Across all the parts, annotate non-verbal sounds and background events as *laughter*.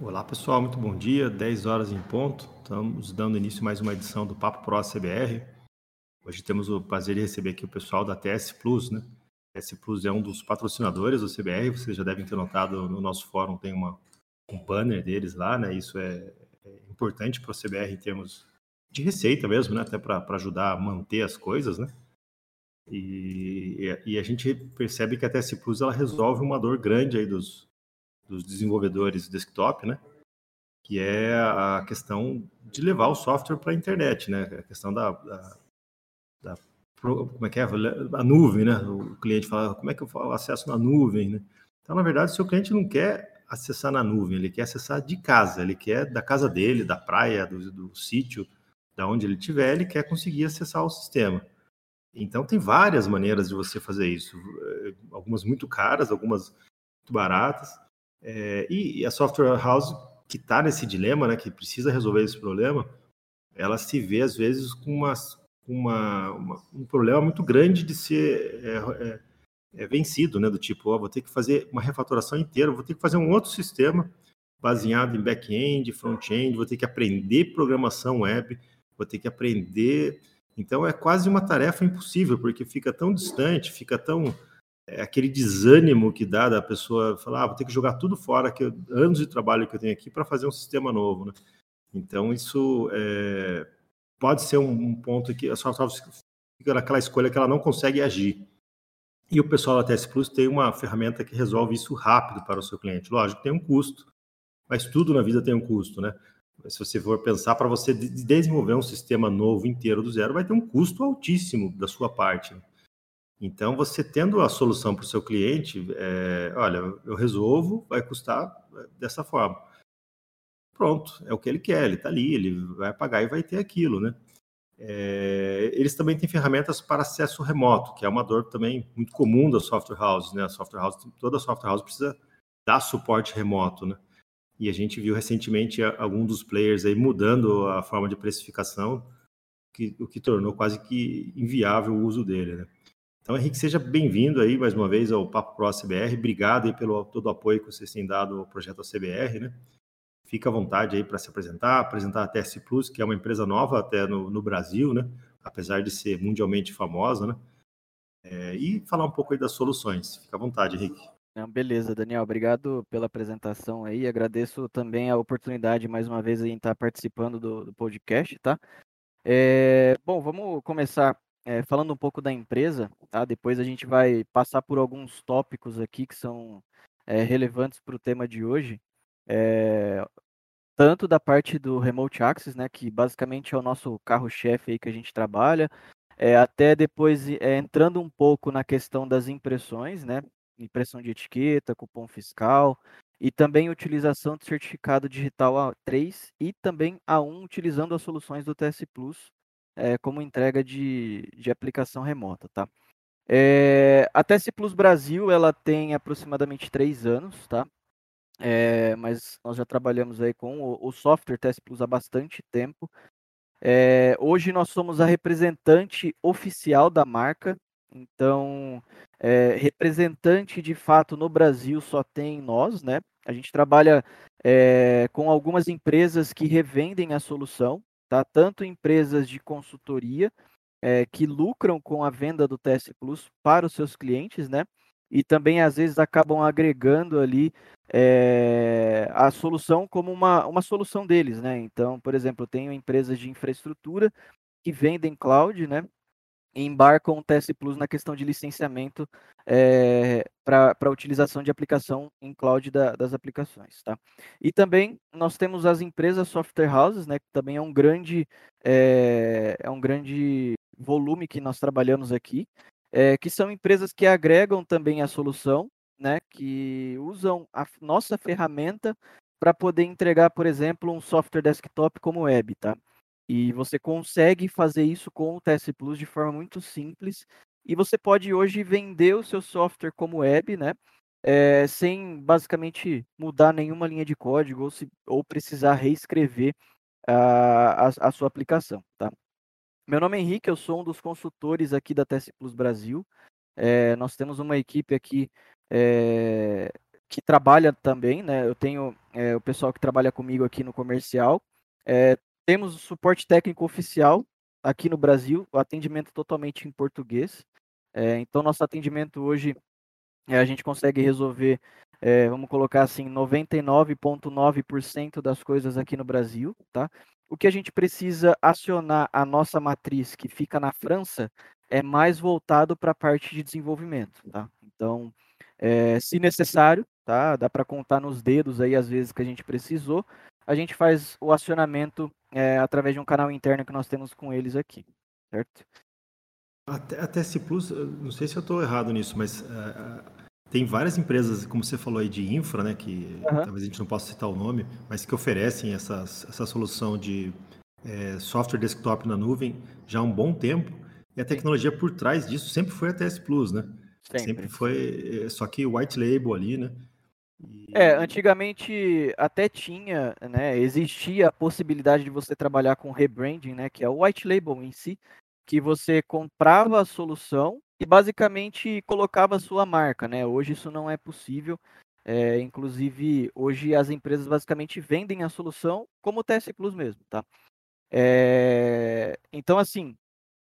Olá pessoal, muito bom dia. 10 horas em ponto. Estamos dando início a mais uma edição do Papo Pro CBR. Hoje temos o prazer de receber aqui o pessoal da TS Plus, né? TS Plus é um dos patrocinadores do CBR. Vocês já devem ter notado no nosso fórum tem uma, um banner deles lá, né? Isso é, é importante para o CBR em termos de receita mesmo, né? Até para ajudar a manter as coisas, né? E, e, a gente percebe que a TS Plus ela resolve uma dor grande aí dos, dos desenvolvedores desktop, né? Que é a questão de levar o software para a internet, né? A questão da, da, da, como é que é a nuvem, né? O cliente fala como é que eu acesso na nuvem, né? Então, na verdade, o seu cliente não quer acessar na nuvem, ele quer acessar de casa, ele quer da casa dele, da praia, do, do sítio, da onde ele estiver, ele quer conseguir acessar o sistema. Então, tem várias maneiras de você fazer isso, eh, algumas muito caras, algumas muito baratas. É, e, a software house que está nesse dilema, né, que precisa resolver esse problema, ela se vê às vezes com uma, uma, uma um problema muito grande de ser é, é, é vencido, né, do tipo, ó, vou ter que fazer uma refatoração inteira, vou ter que fazer um outro sistema baseado em back-end, front-end, vou ter que aprender programação web, vou ter que aprender. Então é quase uma tarefa impossível, porque fica tão distante, fica tão é aquele desânimo que dá da pessoa falar, ah, vou ter que jogar tudo fora, que anos de trabalho que eu tenho aqui para fazer um sistema novo, né? Então isso é, pode ser um, um, ponto que a software fica naquela escolha que ela não consegue agir. E o pessoal da TS Plus tem uma ferramenta que resolve isso rápido para o seu cliente. Lógico, tem um custo, mas tudo na vida tem um custo, né? Se você for pensar para você desenvolver um sistema novo inteiro do zero, vai ter um custo altíssimo da sua parte. Né? Então, você tendo a solução para o seu cliente, é, olha, eu resolvo, vai custar dessa forma. Pronto, é o que ele quer, ele está ali, ele vai pagar e vai ter aquilo, né? É, eles também têm ferramentas para acesso remoto, que é uma dor também muito comum das software houses, né? A software house, toda software house precisa dar suporte remoto, né? E a gente viu recentemente algum dos players aí mudando a forma de precificação, que, o que tornou quase que inviável o uso dele, né? Então, Henrique, seja bem-vindo aí mais uma vez ao Papo Pro CBR. Obrigado aí pelo todo o apoio que vocês têm dado ao projeto CBR, né? Fica à vontade aí para se apresentar, apresentar a TS Plus, que é uma empresa nova até no, no Brasil, né? Apesar de ser mundialmente famosa, né? É, e falar um pouco aí das soluções. Fica à vontade, Henrique. Não, beleza, Daniel. Obrigado pela apresentação aí. Agradeço também a oportunidade mais uma vez em estar participando do, do podcast, tá? É, bom, vamos começar é, falando um pouco da empresa, tá? Depois a gente vai passar por alguns tópicos aqui que são é, relevantes para o tema de hoje. É, tanto da parte do Remote Access, né, que basicamente é o nosso carro-chefe aí que a gente trabalha, até depois entrando um pouco na questão das impressões, né, impressão de etiqueta, cupom fiscal, e também utilização de certificado digital A3 e também A1 utilizando as soluções do TS Plus é, como entrega de, de aplicação remota, tá? É, a TS Plus Brasil, ela tem aproximadamente três anos, tá? É, mas nós já trabalhamos aí com o, o software TS Plus há bastante tempo. É, hoje nós somos a representante oficial da marca, então é, representante de fato no Brasil só tem nós, né? A gente trabalha é, com algumas empresas que revendem a solução, tá? Tanto empresas de consultoria é, que lucram com a venda do TS Plus para os seus clientes, né? E também às vezes acabam agregando ali é, a solução como uma, uma solução deles, né? Então, por exemplo, eu tenho empresas de infraestrutura que vendem cloud, né? Embarcam o TS Plus na questão de licenciamento é, para a utilização de aplicação em cloud da, das aplicações. Tá? E também nós temos as empresas software houses, né, que também é um grande, é, é um grande volume que nós trabalhamos aqui, é, que são empresas que agregam também a solução, né, que usam a nossa ferramenta para poder entregar, por exemplo, um software desktop como web, tá? E você consegue fazer isso com o TS Plus de forma muito simples. E você pode hoje vender o seu software como web, né? É, sem basicamente mudar nenhuma linha de código ou, se, ou precisar reescrever a, a, a, sua aplicação, tá? Meu nome é Henrique, eu sou um dos consultores aqui da TS Plus Brasil. É, nós temos uma equipe aqui é, que trabalha também, né? Eu tenho é, o pessoal que trabalha comigo aqui no comercial. Temos o suporte técnico oficial aqui no Brasil, o atendimento totalmente em português. É, então, nosso atendimento hoje, é, a gente consegue resolver, é, vamos colocar assim, 99,9% das coisas aqui no Brasil, tá? O que a gente precisa acionar a nossa matriz, que fica na França, é mais voltado para a parte de desenvolvimento, tá? Então, é, se necessário, tá? Dá para contar nos dedos aí as vezes que a gente precisou. A gente faz o acionamento é, através de um canal interno que nós temos com eles aqui, certo? Até, a TS Plus, não sei se eu estou errado nisso, mas uh, tem várias empresas, como você falou aí, de infra, né, que uhum. talvez a gente não possa citar o nome, mas que oferecem essas, essa solução de é, software desktop na nuvem já há um bom tempo. E a tecnologia por trás disso sempre foi a TS Plus, né? Sempre, sempre foi, só que white label ali, né? É, antigamente até tinha, né, existia a possibilidade de você trabalhar com rebranding, né, que é o white label em si, que você comprava a solução e basicamente colocava a sua marca, né? Hoje isso não é possível. É, inclusive, hoje as empresas basicamente vendem a solução como o TS Plus mesmo, tá? É, então, assim,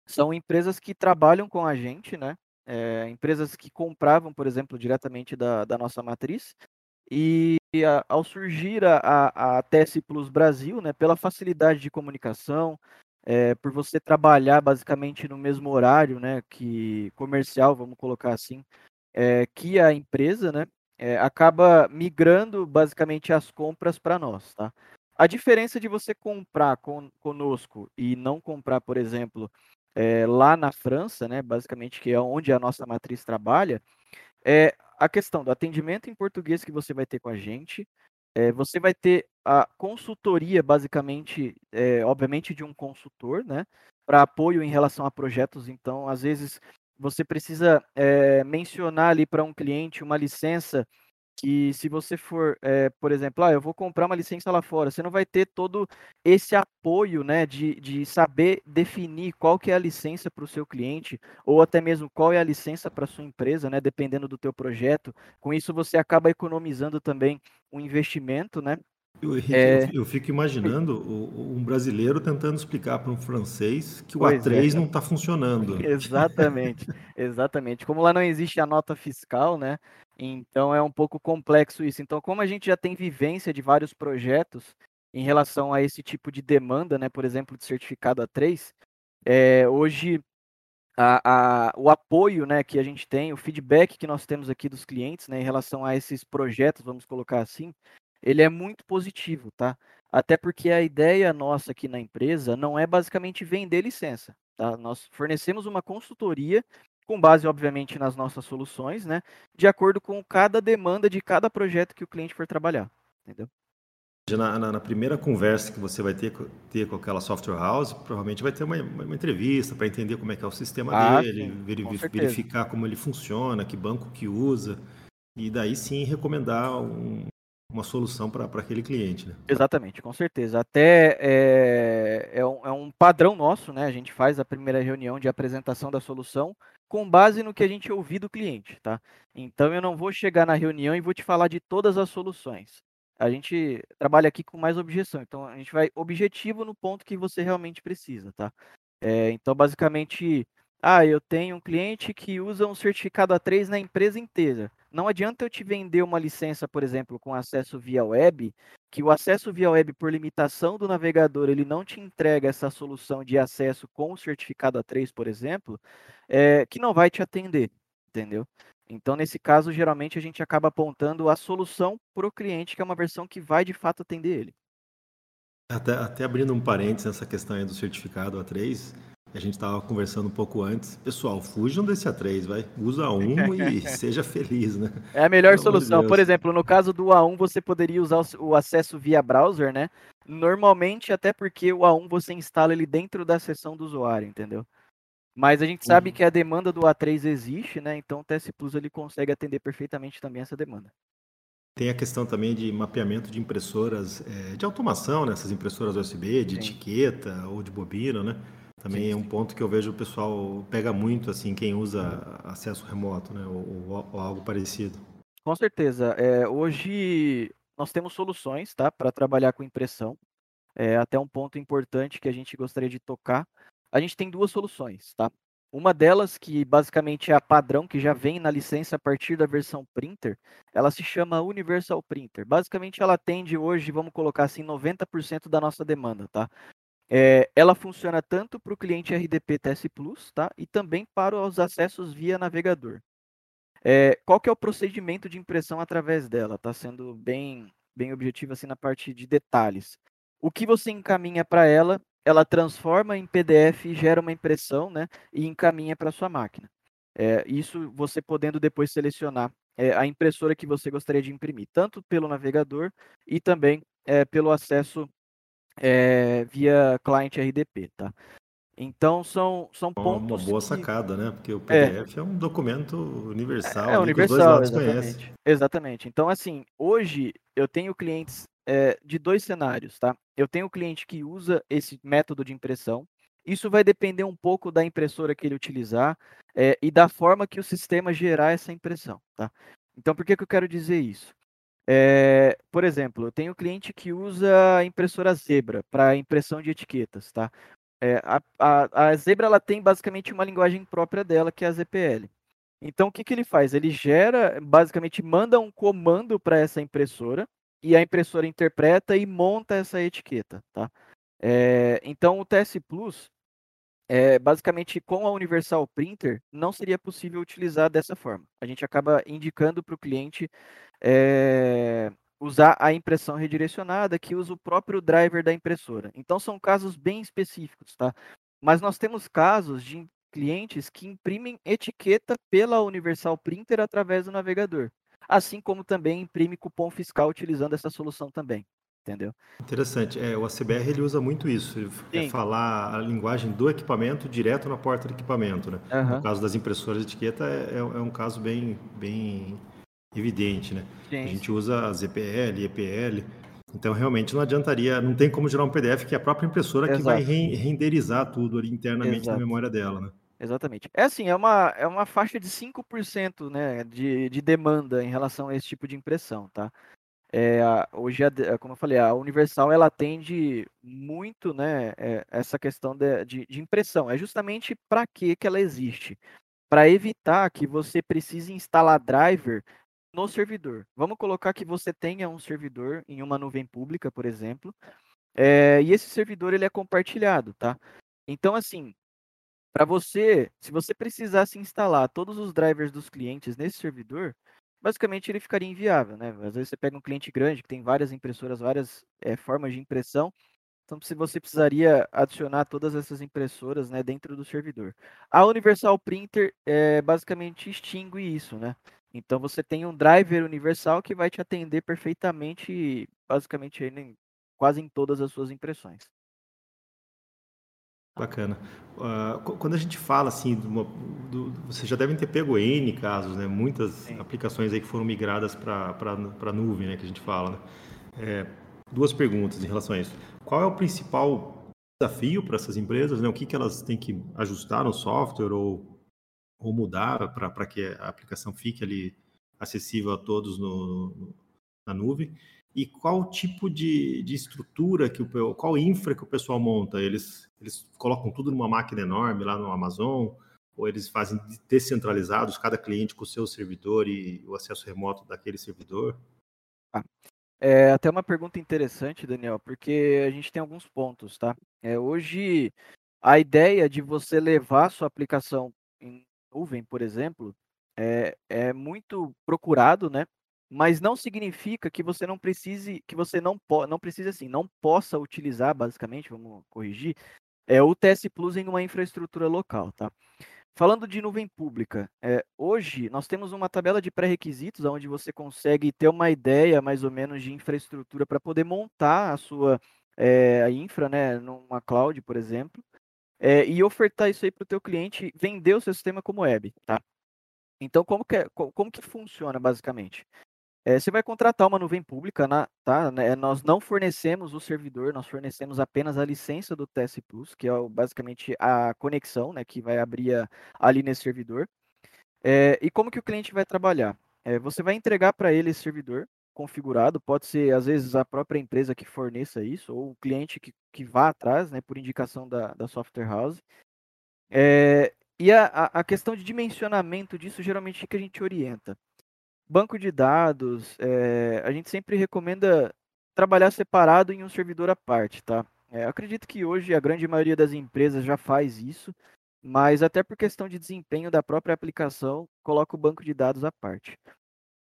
são empresas que trabalham com a gente, né? É, empresas que compravam, por exemplo, diretamente da, da nossa matriz. E a, ao surgir a, a, TS Plus Brasil, né, pela facilidade de comunicação, é, por você trabalhar basicamente no mesmo horário, né, que comercial, vamos colocar assim, é, que a empresa, né, é, acaba migrando basicamente as compras para nós, tá? A diferença de você comprar con conosco e não comprar, por exemplo, é, lá na França, né, basicamente que é onde a nossa matriz trabalha, é a questão do atendimento em português que você vai ter com a gente. É, você vai ter a consultoria, basicamente, é, obviamente, de um consultor, né, para apoio em relação a projetos. Então, às vezes, você precisa mencionar ali para um cliente uma licença que se você for, é, por exemplo, ah, eu vou comprar uma licença lá fora, você não vai ter todo esse apoio, né, de, de saber definir qual que é a licença para o seu cliente, ou até mesmo qual é a licença para sua empresa, né, dependendo do teu projeto. Com isso, você acaba economizando também um investimento, né, eu, é... eu, fico imaginando um brasileiro tentando explicar para um francês que o pois A3 é. não está funcionando. *laughs* Exatamente, exatamente. Como lá não existe a nota fiscal, né? Então é um pouco complexo isso. Então, como a gente já tem vivência de vários projetos em relação a esse tipo de demanda, né? Por exemplo, de certificado A3, é, hoje a, a, o apoio né, que a gente tem, o feedback que nós temos aqui dos clientes né, em relação a esses projetos, vamos colocar assim, ele é muito positivo, tá? Até porque a ideia nossa aqui na empresa não é basicamente vender licença, tá? Nós fornecemos uma consultoria com base, obviamente, nas nossas soluções, né? De acordo com cada demanda de cada projeto que o cliente for trabalhar, entendeu? Na, na, na, primeira conversa que você vai ter, ter com aquela software house, provavelmente vai ter uma, uma entrevista para entender como é que é o sistema ah, dele, sim, verificar como ele funciona, que banco que usa, e daí sim recomendar um, uma solução para aquele cliente. Né? Exatamente, com certeza. Até é, é, um, é um padrão nosso, né? A gente faz a primeira reunião de apresentação da solução com base no que a gente ouvir do cliente, tá? Então eu não vou chegar na reunião e vou te falar de todas as soluções. A gente trabalha aqui com mais objeção, então a gente vai objetivo no ponto que você realmente precisa, tá? É, então basicamente, ah, eu tenho um cliente que usa um certificado A3 na empresa inteira. Não adianta eu te vender uma licença, por exemplo, com acesso via web, que o acesso via web, por limitação do navegador, ele não te entrega essa solução de acesso com o certificado A3, por exemplo, é, que não vai te atender, entendeu? Então, nesse caso, geralmente a gente acaba apontando a solução para o cliente, que é uma versão que vai de fato atender ele. Até, até abrindo um parênteses nessa questão aí do certificado A3, a gente estava conversando um pouco antes. Pessoal, fujam desse A3, vai. Usa um *laughs* e seja feliz, né? É a melhor Pelo solução. De Por exemplo, no caso do A1, você poderia usar o acesso via browser, né? Normalmente, até porque o A1 você instala ele dentro da seção do usuário, entendeu? Mas a gente sabe uhum. que a demanda do A3 existe, né? Então o TS Plus ele consegue atender perfeitamente também essa demanda. Tem a questão também de mapeamento de impressoras é, de automação, né? Essas impressoras USB, de Sim. etiqueta ou de bobina, né? Também é um ponto que eu vejo o pessoal pega muito, assim, quem usa acesso remoto, né? Ou, ou, ou algo parecido. Com certeza. É, hoje nós temos soluções tá, para trabalhar com impressão. É, até um ponto importante que a gente gostaria de tocar. A gente tem duas soluções, tá? Uma delas, que basicamente é a padrão, que já vem na licença a partir da versão printer, ela se chama Universal Printer. Basicamente, ela atende hoje, vamos colocar assim, 90% da nossa demanda, tá? É, ela funciona tanto para o cliente RDP TS Plus, tá? E também para os acessos via navegador. É, qual que é o procedimento de impressão através dela? Está sendo bem, bem objetivo assim na parte de detalhes. O que você encaminha para ela, ela transforma em PDF, gera uma impressão, né? E encaminha para sua máquina. É, isso você podendo depois selecionar é, a impressora que você gostaria de imprimir, tanto pelo navegador e também é, pelo acesso é, via cliente RDP, tá? Então são, são pontos. Uma boa que... sacada, né? Porque o PDF é, é um documento universal. É, é universal, exatamente. Exatamente. Então, assim, hoje eu tenho clientes é, de dois cenários, tá? Eu tenho o cliente que usa esse método de impressão. Isso vai depender um pouco da impressora que ele utilizar é, e da forma que o sistema gerar essa impressão, tá? Então, por que, que eu quero dizer isso? É, por exemplo, eu tenho cliente que usa impressora Zebra para impressão de etiquetas, tá? É, a, a, a, Zebra ela tem basicamente uma linguagem própria dela, que é a ZPL. Então, o que, que ele faz? Ele gera, basicamente, manda um comando para essa impressora e a impressora interpreta e monta essa etiqueta, tá? É, então, o TS Plus, é, basicamente, com a Universal Printer, não seria possível utilizar dessa forma. A gente acaba indicando para o cliente é, usar a impressão redirecionada, que usa o próprio driver da impressora. Então são casos bem específicos, tá? Mas nós temos casos de clientes que imprimem etiqueta pela Universal Printer através do navegador, assim como também imprime cupom fiscal utilizando essa solução também. Entendeu? Interessante. É, o ACBR ele usa muito isso. Ele é falar a linguagem do equipamento direto na porta do equipamento. Né? Uhum. No caso das impressoras de etiqueta, é, é, é um caso bem, bem evidente, né? Sim. A gente usa ZPL, EPL, então realmente não adiantaria, não tem como gerar um PDF que é a própria impressora Exato. que vai re renderizar tudo ali internamente Exato. na memória dela, né? Exatamente. É assim, é uma, é uma faixa de 5% né, de, de demanda em relação a esse tipo de impressão, tá? É, hoje, a, como eu falei, a Universal ela atende muito né, é, essa questão de, de, de, impressão. É justamente para que, que ela existe. Para evitar que você precise instalar driver no servidor. Vamos colocar que você tenha um servidor em uma nuvem pública, por exemplo, é, e esse servidor ele é compartilhado, tá? Então, assim, para você, se você precisasse instalar todos os drivers dos clientes nesse servidor, basicamente ele ficaria inviável, né? Às vezes você pega um cliente grande que tem várias impressoras, várias é, formas de impressão, então se você precisaria adicionar todas essas impressoras né, dentro do servidor. A Universal Printer é, basicamente extingue isso, né? Então você tem um driver universal que vai te atender perfeitamente, basicamente quase em todas as suas impressões. Bacana. Uh, quando a gente fala assim, uma, do, vocês já devem ter pego N casos, né? Muitas Sim. aplicações aí que foram migradas para a nuvem, né? Que a gente fala. Né? É, duas perguntas em relação a isso. Qual é o principal desafio para essas empresas? Né? O que, que elas têm que ajustar no software ou ou mudar para que a aplicação fique ali acessível a todos no, na nuvem? E qual tipo de, de estrutura que o qual infra que o pessoal monta? Eles eles colocam tudo numa máquina enorme lá no Amazon ou eles fazem descentralizados, cada cliente com o seu servidor e o acesso remoto daquele servidor? Ah, é até uma pergunta interessante, Daniel, porque a gente tem alguns pontos, tá? É, hoje a ideia de você levar sua aplicação em nuvem, por exemplo, é, é muito procurado, né? Mas não significa que você não precise, que você não po não precisa assim, não possa utilizar, basicamente, vamos corrigir, é o TS Plus em uma infraestrutura local, tá? Falando de nuvem pública, é, hoje nós temos uma tabela de pré-requisitos onde você consegue ter uma ideia mais ou menos de infraestrutura para poder montar a sua é, a infra, né, numa cloud, por exemplo, é, e ofertar isso aí para o teu cliente, vender o seu sistema como web, tá? Então, como que, é, como que funciona basicamente? É, você vai contratar uma nuvem pública, na, tá? Né? Nós não fornecemos o servidor, nós fornecemos apenas a licença do TS Plus, que é basicamente a conexão, né, que vai abrir a, ali nesse servidor. É, e como que o cliente vai trabalhar? é, você vai entregar para ele esse servidor configurado, pode ser às vezes a própria empresa que forneça isso, ou o cliente que, que vá atrás, né, por indicação da, da software house. E a, a questão de dimensionamento disso geralmente é que a gente orienta. Banco de dados, é, a gente sempre recomenda trabalhar separado em um servidor à parte, tá? É, acredito que hoje a grande maioria das empresas já faz isso, mas até por questão de desempenho da própria aplicação, coloca o banco de dados à parte.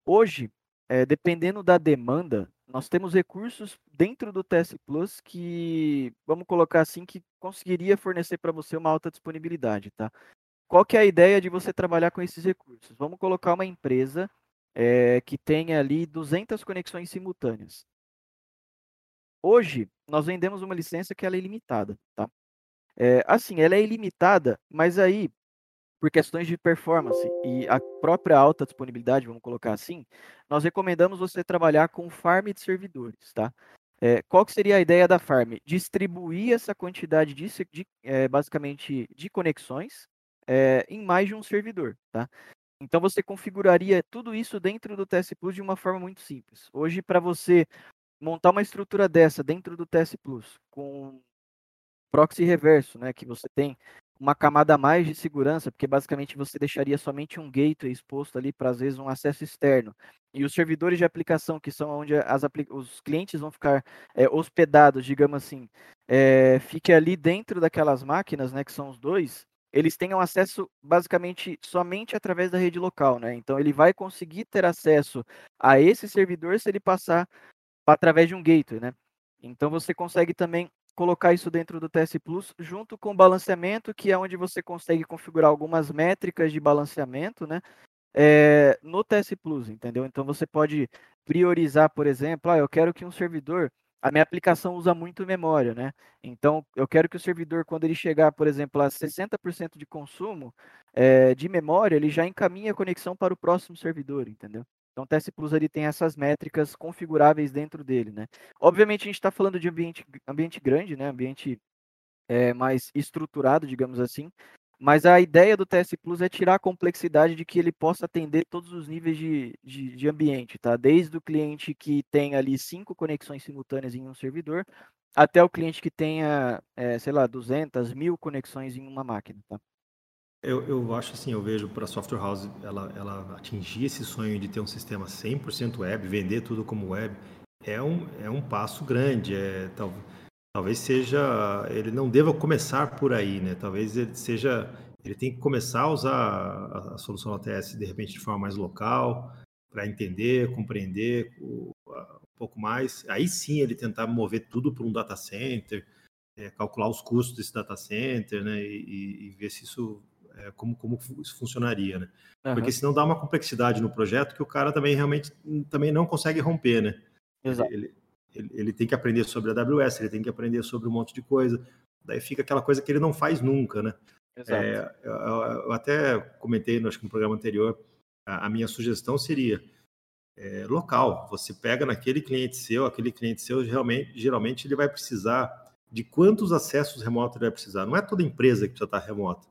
Hoje, é, dependendo da demanda, nós temos recursos dentro do TS Plus que, vamos colocar assim, que conseguiria fornecer para você uma alta disponibilidade, tá? Qual que é a ideia de você trabalhar com esses recursos? Vamos colocar uma empresa é, que tenha ali 200 conexões simultâneas. Hoje, nós vendemos uma licença que ela é ilimitada, tá? É, assim, ela é ilimitada, mas aí por questões de performance e a própria alta disponibilidade, vamos colocar assim, nós recomendamos você trabalhar com farm de servidores, tá? É, qual que seria a ideia da farm? Distribuir essa quantidade de, de é, basicamente de conexões é, em mais de um servidor, tá? Então você configuraria tudo isso dentro do TS Plus de uma forma muito simples. Hoje, para você montar uma estrutura dessa dentro do TS Plus, com proxy reverso, né, que você tem uma camada a mais de segurança, porque basicamente você deixaria somente um gateway exposto ali para às vezes um acesso externo. E os servidores de aplicação, que são onde as os clientes vão ficar é, hospedados, digamos assim, é, fique ali dentro daquelas máquinas, né, que são os dois, eles tenham acesso basicamente somente através da rede local, né? Então ele vai conseguir ter acesso a esse servidor se ele passar através de um gateway, né? Então você consegue também colocar isso dentro do TS Plus junto com o balanceamento, que é onde você consegue configurar algumas métricas de balanceamento, né? É, no TS Plus, entendeu? Então você pode priorizar, por exemplo, ah, eu quero que um servidor, a minha aplicação usa muito memória, né? Então eu quero que o servidor, quando ele chegar, por exemplo, a 60% de consumo é, de memória, ele já encaminhe a conexão para o próximo servidor, entendeu? Então, o TS Plus ele tem essas métricas configuráveis dentro dele, né? Obviamente, a gente está falando de ambiente, ambiente grande, né? Ambiente é, mais estruturado, digamos assim. Mas a ideia do TS Plus é tirar a complexidade de que ele possa atender todos os níveis de, de, de ambiente, tá? Desde o cliente que tem ali cinco conexões simultâneas em um servidor, até o cliente que tenha, é, sei lá, 200, mil conexões em uma máquina, tá? Eu, eu acho assim, eu vejo para a software house ela, ela atingir esse sonho de ter um sistema 100% web, vender tudo como web, é um, é um passo grande. É, tal, talvez seja, ele não deva começar por aí, né? Talvez ele seja, ele tem que começar a usar a, a solução ATS de repente de forma mais local, para entender, compreender o, a, um pouco mais. Aí sim ele tentar mover tudo para um data center, é, calcular os custos desse data center, né? E, e ver se isso é, como, como isso funcionaria, né? Uhum. Porque senão dá uma complexidade no projeto que o cara também realmente também não consegue romper, né? Exato. Ele, ele, ele tem que aprender sobre a AWS, ele tem que aprender sobre um monte de coisa. Daí fica aquela coisa que ele não faz nunca, né? Exato. É, eu, eu, até comentei, acho que no programa anterior, a, a minha sugestão seria é, local. Você pega naquele cliente seu, aquele cliente seu, realmente, geralmente ele vai precisar de quantos acessos remotos ele vai precisar. Não é toda empresa que precisa estar remota.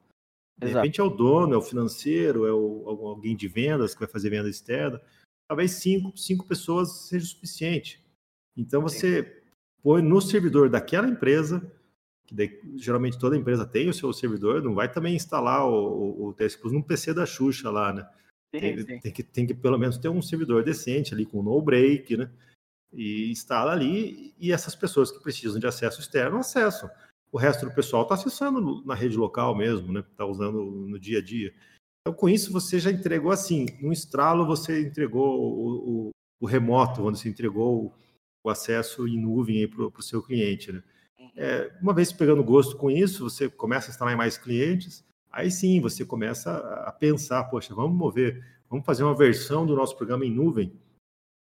De Exato. repente é o dono, é o financeiro, é o, alguém de vendas que vai fazer venda externa. Talvez cinco, cinco pessoas seja o suficiente. Então você Sim. põe no servidor daquela empresa, que daí, geralmente toda empresa tem o seu servidor, não vai também instalar o, o, o num PC da Xuxa lá, né? Sim, tem, sim. tem, que, tem que pelo menos ter um servidor decente ali com no break, né? E instala ali e essas pessoas que precisam de acesso externo acessam o resto do pessoal está acessando na rede local mesmo, né? Está usando no dia a dia. Então, com isso, você já entregou assim, no estralo você entregou o, o, o remoto, onde você entregou o, acesso em nuvem para o seu cliente. Né? Uhum. É, uma vez pegando gosto com isso, você começa a instalar mais clientes, aí sim você começa a pensar, poxa, vamos mover, vamos fazer uma versão do nosso programa em nuvem.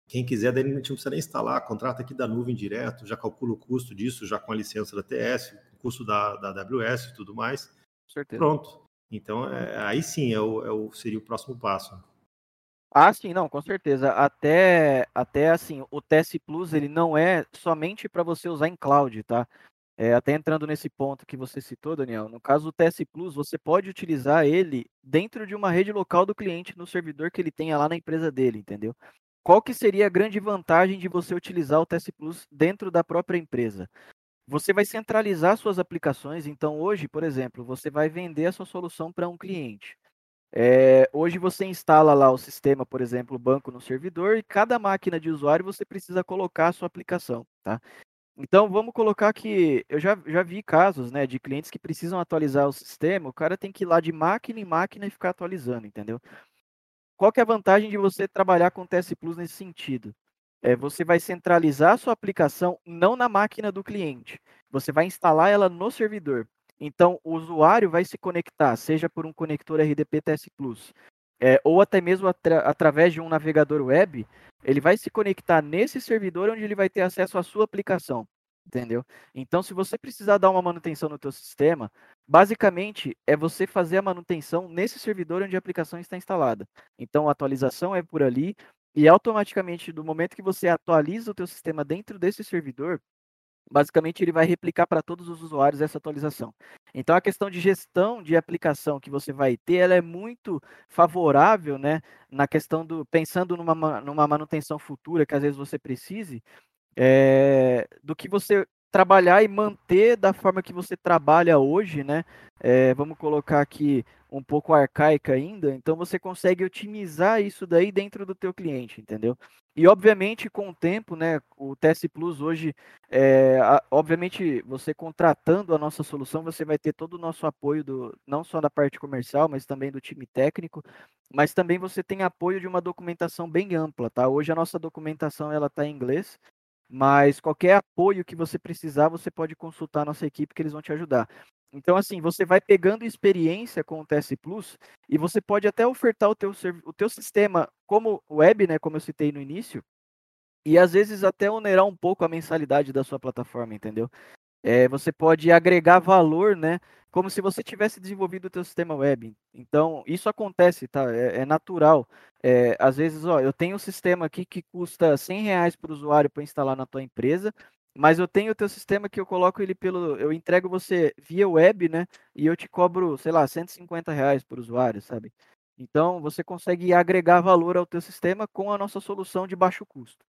Quem quiser, daí não precisa nem instalar, contrata aqui da nuvem direto, já calcula o custo disso, já com a licença da TS, custo da, da AWS e tudo mais. Certeza. Pronto. Então, é, aí sim é o, é o, seria o próximo passo. Ah, sim, não, com certeza. Até, até assim, o TS Plus ele não é somente para você usar em cloud, tá? é, até entrando nesse ponto que você citou, Daniel, no caso do TS Plus, você pode utilizar ele dentro de uma rede local do cliente no servidor que ele tenha lá na empresa dele, entendeu? Qual que seria a grande vantagem de você utilizar o TS Plus dentro da própria empresa? Você vai centralizar suas aplicações, então hoje, por exemplo, você vai vender a sua solução para um cliente. É, hoje você instala lá o sistema, por exemplo, o banco no servidor, e cada máquina de usuário você precisa colocar a sua aplicação, tá? Então vamos colocar que eu já, já vi casos né, de clientes que precisam atualizar o sistema, o cara tem que ir lá de máquina em máquina e ficar atualizando, entendeu? Qual que é a vantagem de você trabalhar com TS Plus nesse sentido? É, você vai centralizar a sua aplicação não na máquina do cliente, você vai instalar ela no servidor. Então, o usuário vai se conectar, seja por um conector RDP TS Plus, é, ou até mesmo atra através de um navegador web, ele vai se conectar nesse servidor onde ele vai ter acesso à sua aplicação, entendeu? Então, se você precisar dar uma manutenção no teu sistema, basicamente é você fazer a manutenção nesse servidor onde a aplicação está instalada. Então, a atualização é por ali e automaticamente, do momento que você atualiza o teu sistema dentro desse servidor, basicamente ele vai replicar para todos os usuários essa atualização. Então a questão de gestão de aplicação que você vai ter, ela é muito favorável, né, na questão do pensando numa, numa manutenção futura que às vezes você precise, é, do que você trabalhar e manter da forma que você trabalha hoje, né? É, vamos colocar aqui um pouco arcaica ainda, então você consegue otimizar isso daí dentro do teu cliente, entendeu? E obviamente com o tempo, né, o TS Plus hoje, é, obviamente você contratando a nossa solução, você vai ter todo o nosso apoio do, não só da parte comercial, mas também do time técnico, mas também você tem apoio de uma documentação bem ampla, tá? Hoje a nossa documentação ela está em inglês, mas qualquer apoio que você precisar, você pode consultar a nossa equipe que eles vão te ajudar. Então, assim, você vai pegando experiência com o TS Plus e você pode até ofertar o teu, o teu sistema como web, né, como eu citei no início, e às vezes até onerar um pouco a mensalidade da sua plataforma, entendeu? É, você pode agregar valor, né? Como se você tivesse desenvolvido o teu sistema web. Então, isso acontece, tá? É, é natural. É, às vezes, ó, eu tenho um sistema aqui que custa 100 reais para o usuário para instalar na tua empresa, mas eu tenho o teu sistema que eu coloco ele pelo... Eu entrego você via web, né? E eu te cobro, sei lá, 150 reais por usuário, sabe? Então, você consegue agregar valor ao teu sistema com a nossa solução de baixo custo.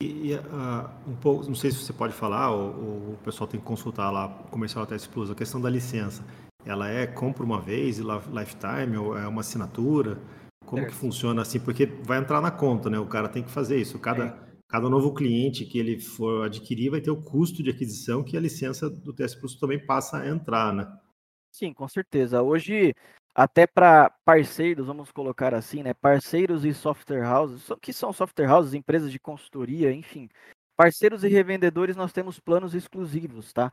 E uh, um pouco, não sei se você pode falar, ou, ou o pessoal tem que consultar lá, comercial TS Plus, a questão da licença. Ela é compra uma vez e lifetime, ou é uma assinatura? Como certo. que funciona assim? Porque vai entrar na conta, né? O cara tem que fazer isso. Cada, é. Cada novo cliente que ele for adquirir vai ter o custo de aquisição que a licença do TS Plus também passa a entrar, né? Sim, com certeza. Hoje, até para parceiros, vamos colocar assim, né? Parceiros e software houses, que são software houses, empresas de consultoria, enfim. Parceiros e revendedores, nós temos planos exclusivos, tá?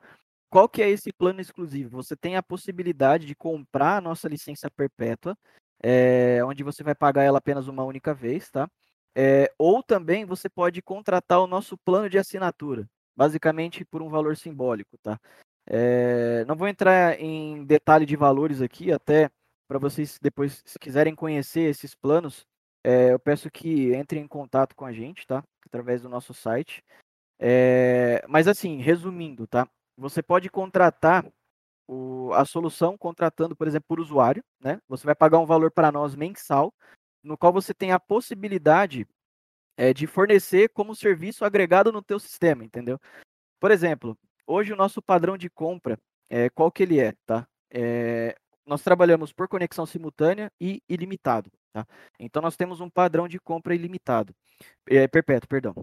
Qual que é esse plano exclusivo? Você tem a possibilidade de comprar a nossa licença perpétua, é, onde você vai pagar ela apenas uma única vez, tá? É, ou também você pode contratar o nosso plano de assinatura, basicamente por um valor simbólico, tá? É, não vou entrar em detalhe de valores aqui, até para vocês depois, se quiserem conhecer esses planos, é, eu peço que entrem em contato com a gente, tá? Através do nosso site. É, mas assim, resumindo, tá? Você pode contratar o, a solução contratando, por exemplo, por usuário, né? Você vai pagar um valor para nós mensal, no qual você tem a possibilidade é, de fornecer como serviço agregado no teu sistema, entendeu? Por exemplo, hoje o nosso padrão de compra, é, qual que ele é, tá? É, nós trabalhamos por conexão simultânea e ilimitado. Tá? Então, nós temos um padrão de compra ilimitado, é, perpétuo, perdão,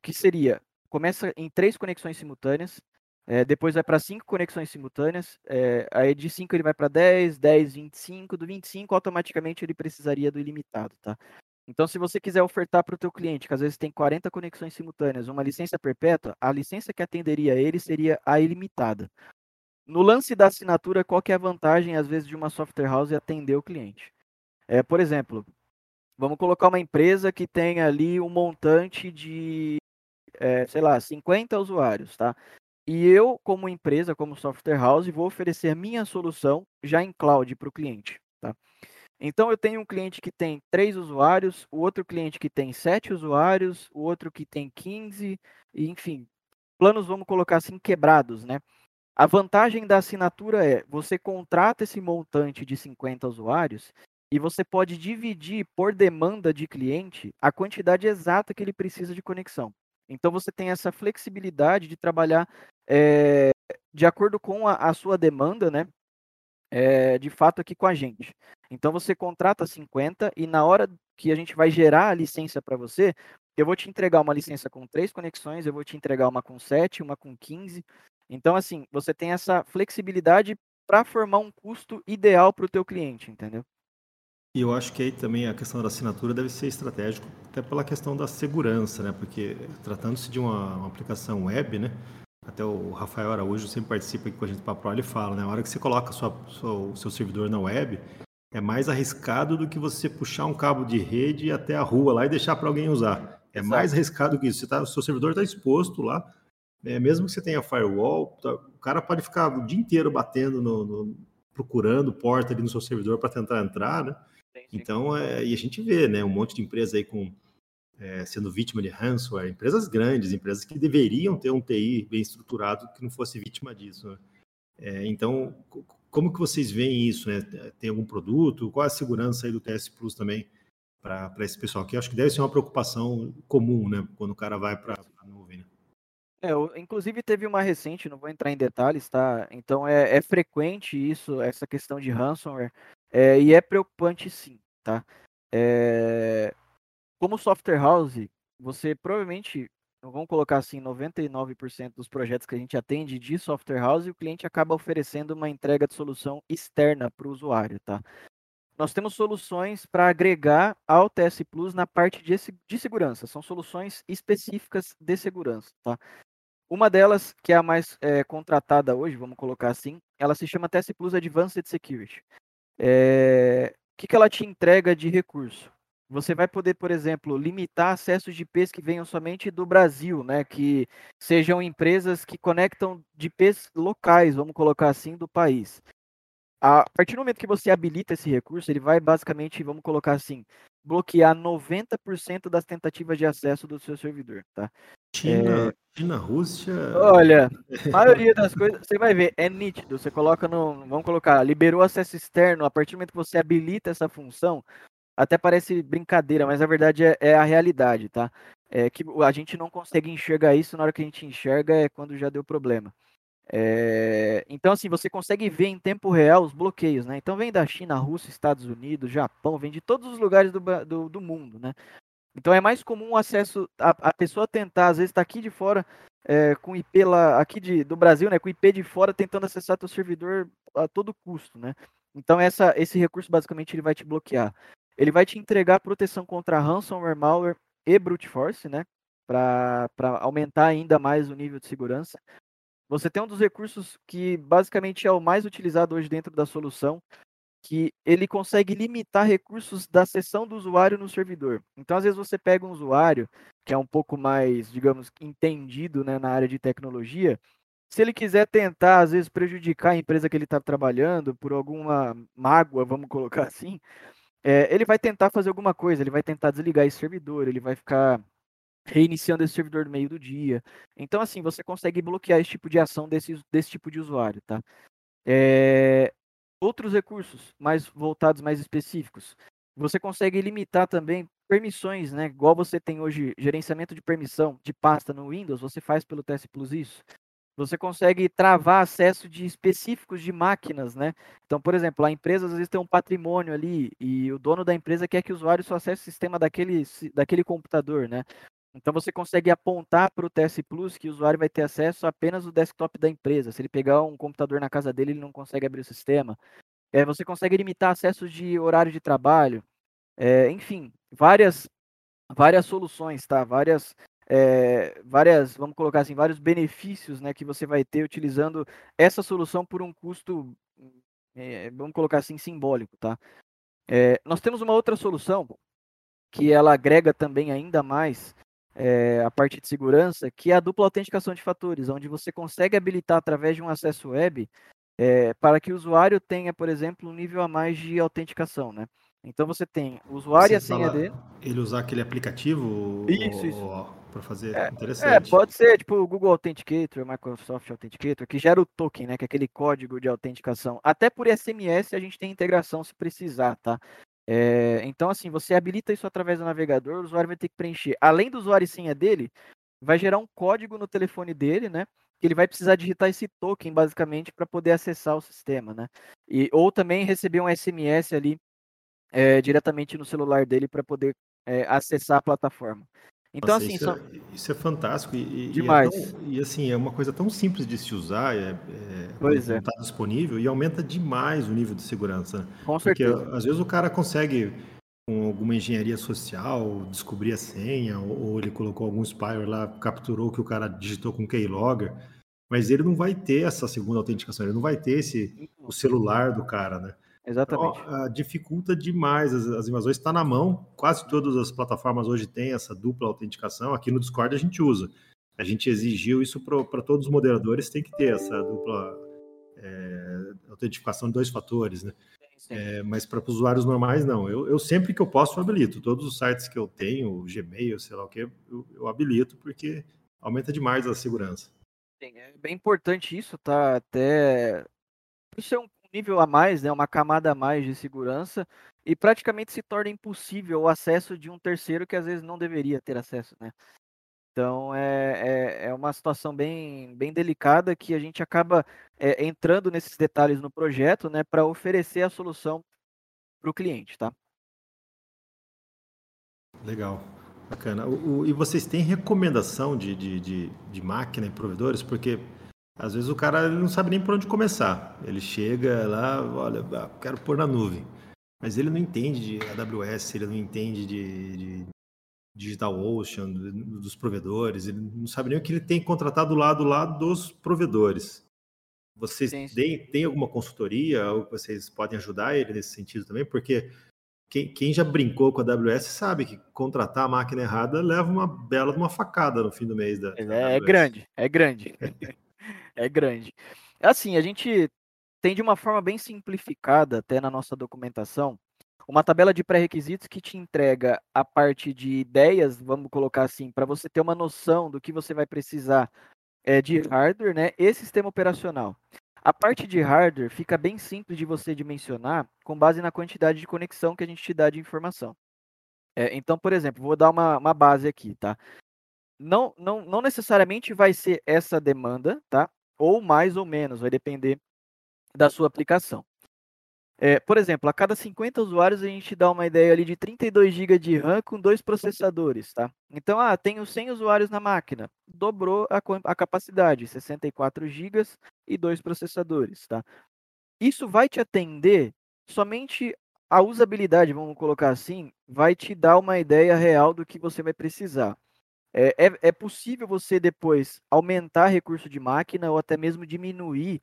que seria, começa em três conexões simultâneas, é, depois vai para cinco conexões simultâneas, é, aí de 5 ele vai para 10, 10, 25, do 25 automaticamente ele precisaria do ilimitado, tá? Então, se você quiser ofertar para o teu cliente, que às vezes tem 40 conexões simultâneas, uma licença perpétua, a licença que atenderia ele seria a ilimitada. No lance da assinatura, qual que é a vantagem, às vezes, de uma software house atender o cliente? É, por exemplo, vamos colocar uma empresa que tem ali um montante de, é, sei lá, 50 usuários, tá? E eu, como empresa, como software house, vou oferecer a minha solução já em cloud para o cliente, tá? Então, eu tenho um cliente que tem três usuários, o outro cliente que tem sete usuários, o outro que tem 15, e, enfim, planos, vamos colocar assim, quebrados, né? A vantagem da assinatura é, você contrata esse montante de 50 usuários e você pode dividir por demanda de cliente a quantidade exata que ele precisa de conexão. Então você tem essa flexibilidade de trabalhar é, de acordo com a, a sua demanda, né? É, de fato aqui com a gente. Então você contrata 50 e na hora que a gente vai gerar a licença para você, eu vou te entregar uma licença com três conexões, eu vou te entregar uma com 7, uma com 15. Então, assim, você tem essa flexibilidade para formar um custo ideal para o teu cliente, entendeu? E eu acho que aí também a questão da assinatura deve ser estratégico, até pela questão da segurança, né? Porque tratando-se de uma, uma, aplicação web, né? Até o Rafael Araújo sempre participa aqui com a gente para Pro, ele fala, né? A hora que você coloca sua, sua, o seu servidor na web, é mais arriscado do que você puxar um cabo de rede até a rua lá e deixar para alguém usar. É Exato. mais arriscado que isso. Você tá, o seu servidor está exposto lá, é, mesmo que você tenha firewall, tá, o cara pode ficar o dia inteiro batendo no, no procurando porta ali no seu servidor para tentar entrar, né? Então, é, e a gente vê, né, um monte de empresa aí com é, sendo vítima de ransomware, empresas grandes, empresas que deveriam ter um TI bem estruturado que não fosse vítima disso. Né? É, então, como que vocês veem isso? Né? Tem algum produto? Qual a segurança aí do TS Plus também para esse pessoal? Que acho que deve ser uma preocupação comum, né, quando o cara vai para a nuvem. Né? É, inclusive teve uma recente, não vou entrar em detalhes, tá? Então é, é frequente isso, essa questão de ransomware, é, e é preocupante sim tá? É... Como software house, você provavelmente, vamos colocar assim, 99% dos projetos que a gente atende de software house, o cliente acaba oferecendo uma entrega de solução externa para o usuário, tá? Nós temos soluções para agregar ao TS Plus na parte de, de segurança. São soluções específicas de segurança, tá? Uma delas, que é a mais é, contratada hoje, vamos colocar assim, ela se chama TS Plus Advanced Security. É, o que, que ela te entrega de recurso? Você vai poder, por exemplo, limitar acessos de IPs que venham somente do Brasil, né? Que sejam empresas que conectam de IPs locais, vamos colocar assim, do país. A partir do momento que você habilita esse recurso, ele vai basicamente, vamos colocar assim, bloquear 90% das tentativas de acesso do seu servidor, tá? China, é... China, Rússia. Olha, *laughs* a maioria das coisas, você vai ver, é nítido. Você coloca no. Vamos colocar, liberou acesso externo. A partir do momento que você habilita essa função, até parece brincadeira, mas na verdade é, é a realidade, tá? É que a gente não consegue enxergar isso na hora que a gente enxerga é quando já deu problema. É... Então, assim, você consegue ver em tempo real os bloqueios, né? Então, vem da China, Rússia, Estados Unidos, Japão, vem de todos os lugares do, do, do mundo, né? Então é mais comum o acesso, a, a pessoa tentar, às vezes está aqui de fora, é, com IP lá, aqui de, do Brasil, né, com IP de fora, tentando acessar teu servidor a todo custo, né? Então essa, esse recurso basicamente ele vai te bloquear. Ele vai te entregar proteção contra ransomware, malware e brute force, né? Para aumentar ainda mais o nível de segurança. Você tem um dos recursos que basicamente é o mais utilizado hoje dentro da solução, que ele consegue limitar recursos da sessão do usuário no servidor. Então, às vezes você pega um usuário que é um pouco mais, digamos, entendido né, na área de tecnologia, se ele quiser tentar, às vezes, prejudicar a empresa que ele está trabalhando por alguma mágoa, vamos *laughs* colocar assim, é, ele vai tentar fazer alguma coisa, ele vai tentar desligar esse servidor, ele vai ficar reiniciando esse servidor no meio do dia. Então, assim, você consegue bloquear esse tipo de ação desse, desse tipo de usuário, tá? É, outros recursos mais voltados, mais específicos. Você consegue limitar também permissões, né? Igual você tem hoje gerenciamento de permissão de pasta no Windows, você faz pelo TS Plus isso. Você consegue travar acesso de específicos de máquinas, né? Então, por exemplo, a empresa às vezes tem um patrimônio ali e o dono da empresa quer que o usuário só acesse o sistema daquele, daquele computador, né? Então você consegue apontar para o TS Plus que o usuário vai ter acesso apenas ao desktop da empresa. Se ele pegar um computador na casa dele, ele não consegue abrir o sistema. É, você consegue limitar acessos de horário de trabalho. É, enfim, várias, várias soluções, tá? Várias, é, várias, vamos colocar assim, vários benefícios, né, que você vai ter utilizando essa solução por um custo, é, vamos colocar assim, simbólico, tá? É, nós temos uma outra solução que ela agrega também ainda mais é, a parte de segurança, que é a dupla autenticação de fatores, onde você consegue habilitar através de um acesso web é, para que o usuário tenha, por exemplo, um nível a mais de autenticação, né? Então você tem o usuário você e a senha dele. Ele usar aquele aplicativo isso, isso. para fazer é, interessante. É, pode ser tipo o Google Authenticator, Microsoft Authenticator, que gera o token, né, que é aquele código de autenticação. Até por SMS a gente tem integração se precisar, tá? É, então, assim, você habilita isso através do navegador, o usuário vai ter que preencher. Além do usuário e senha dele, vai gerar um código no telefone dele, né? Que ele vai precisar digitar esse token, basicamente, para poder acessar o sistema, né? E, ou também receber um SMS ali é, diretamente no celular dele para poder é, acessar a plataforma. Então, Nossa, assim. Isso, é, isso é fantástico e, Demais. E, é tão, e, assim, é uma coisa tão simples de se usar, é, é, pois é. está disponível e aumenta demais o nível de segurança. Né? Com Porque certeza. às vezes o cara consegue, com alguma engenharia social, descobrir a senha, ou, ou ele colocou algum spyware lá, capturou que o cara digitou com keylogger, mas ele não vai ter essa segunda autenticação, ele não vai ter esse, o celular do cara, né? Exatamente. Então, dificulta demais as, as invasões, está na mão. Quase todas as plataformas hoje têm essa dupla autenticação. Aqui no Discord a gente usa. A gente exigiu isso para todos os moderadores, tem que ter essa dupla é, autenticação de dois fatores, né? É, mas para os usuários normais, não. Eu, eu, sempre que eu posso, eu habilito. Todos os sites que eu tenho, Gmail, sei lá o que, eu, eu habilito, porque aumenta demais a segurança. Sim, é bem importante isso, tá? Até isso é um nível a mais, né, uma camada a mais de segurança e praticamente se torna impossível o acesso de um terceiro que às vezes não deveria ter acesso, né? Então é, é, é uma situação bem, bem delicada que a gente acaba é, entrando nesses detalhes no projeto, né, para oferecer a solução para o cliente, tá? Legal, bacana. O, o, e vocês têm recomendação de, de, de, de máquina e provedores? Porque às vezes o cara não sabe nem por onde começar. Ele chega lá, olha, ah, quero pôr na nuvem. Mas ele não entende de AWS, ele não entende de, de DigitalOcean, dos provedores, ele não sabe nem o que ele tem contratado lá do lado dos provedores. Vocês têm, têm alguma consultoria ou vocês podem ajudar ele nesse sentido também? Porque quem, quem, já brincou com a AWS sabe que contratar a máquina errada leva uma bela uma facada no fim do mês. Da, é, da é grande, é grande. *laughs* *laughs* é grande. Assim, a gente tem de uma forma bem simplificada, até na nossa documentação, uma tabela de pré-requisitos que te entrega a parte de ideias, vamos colocar assim, para você ter uma noção do que você vai precisar é, de hardware né, e sistema operacional. A parte de hardware fica bem simples de você dimensionar com base na quantidade de conexão que a gente te dá de informação. É, então, por exemplo, vou dar uma, uma base aqui, tá? Não, não, não necessariamente vai ser essa demanda, tá? ou mais ou menos, vai depender da sua aplicação. É, por exemplo, a cada 50 usuários a gente dá uma ideia ali de 32 GB de RAM com dois processadores, tá? Então, ah, tenho 100 usuários na máquina, dobrou a, a capacidade, 64 GB e dois processadores, tá? Isso vai te atender somente a usabilidade, vamos colocar assim, vai te dar uma ideia real do que você vai precisar. É, é, é possível você depois aumentar recurso de máquina ou até mesmo diminuir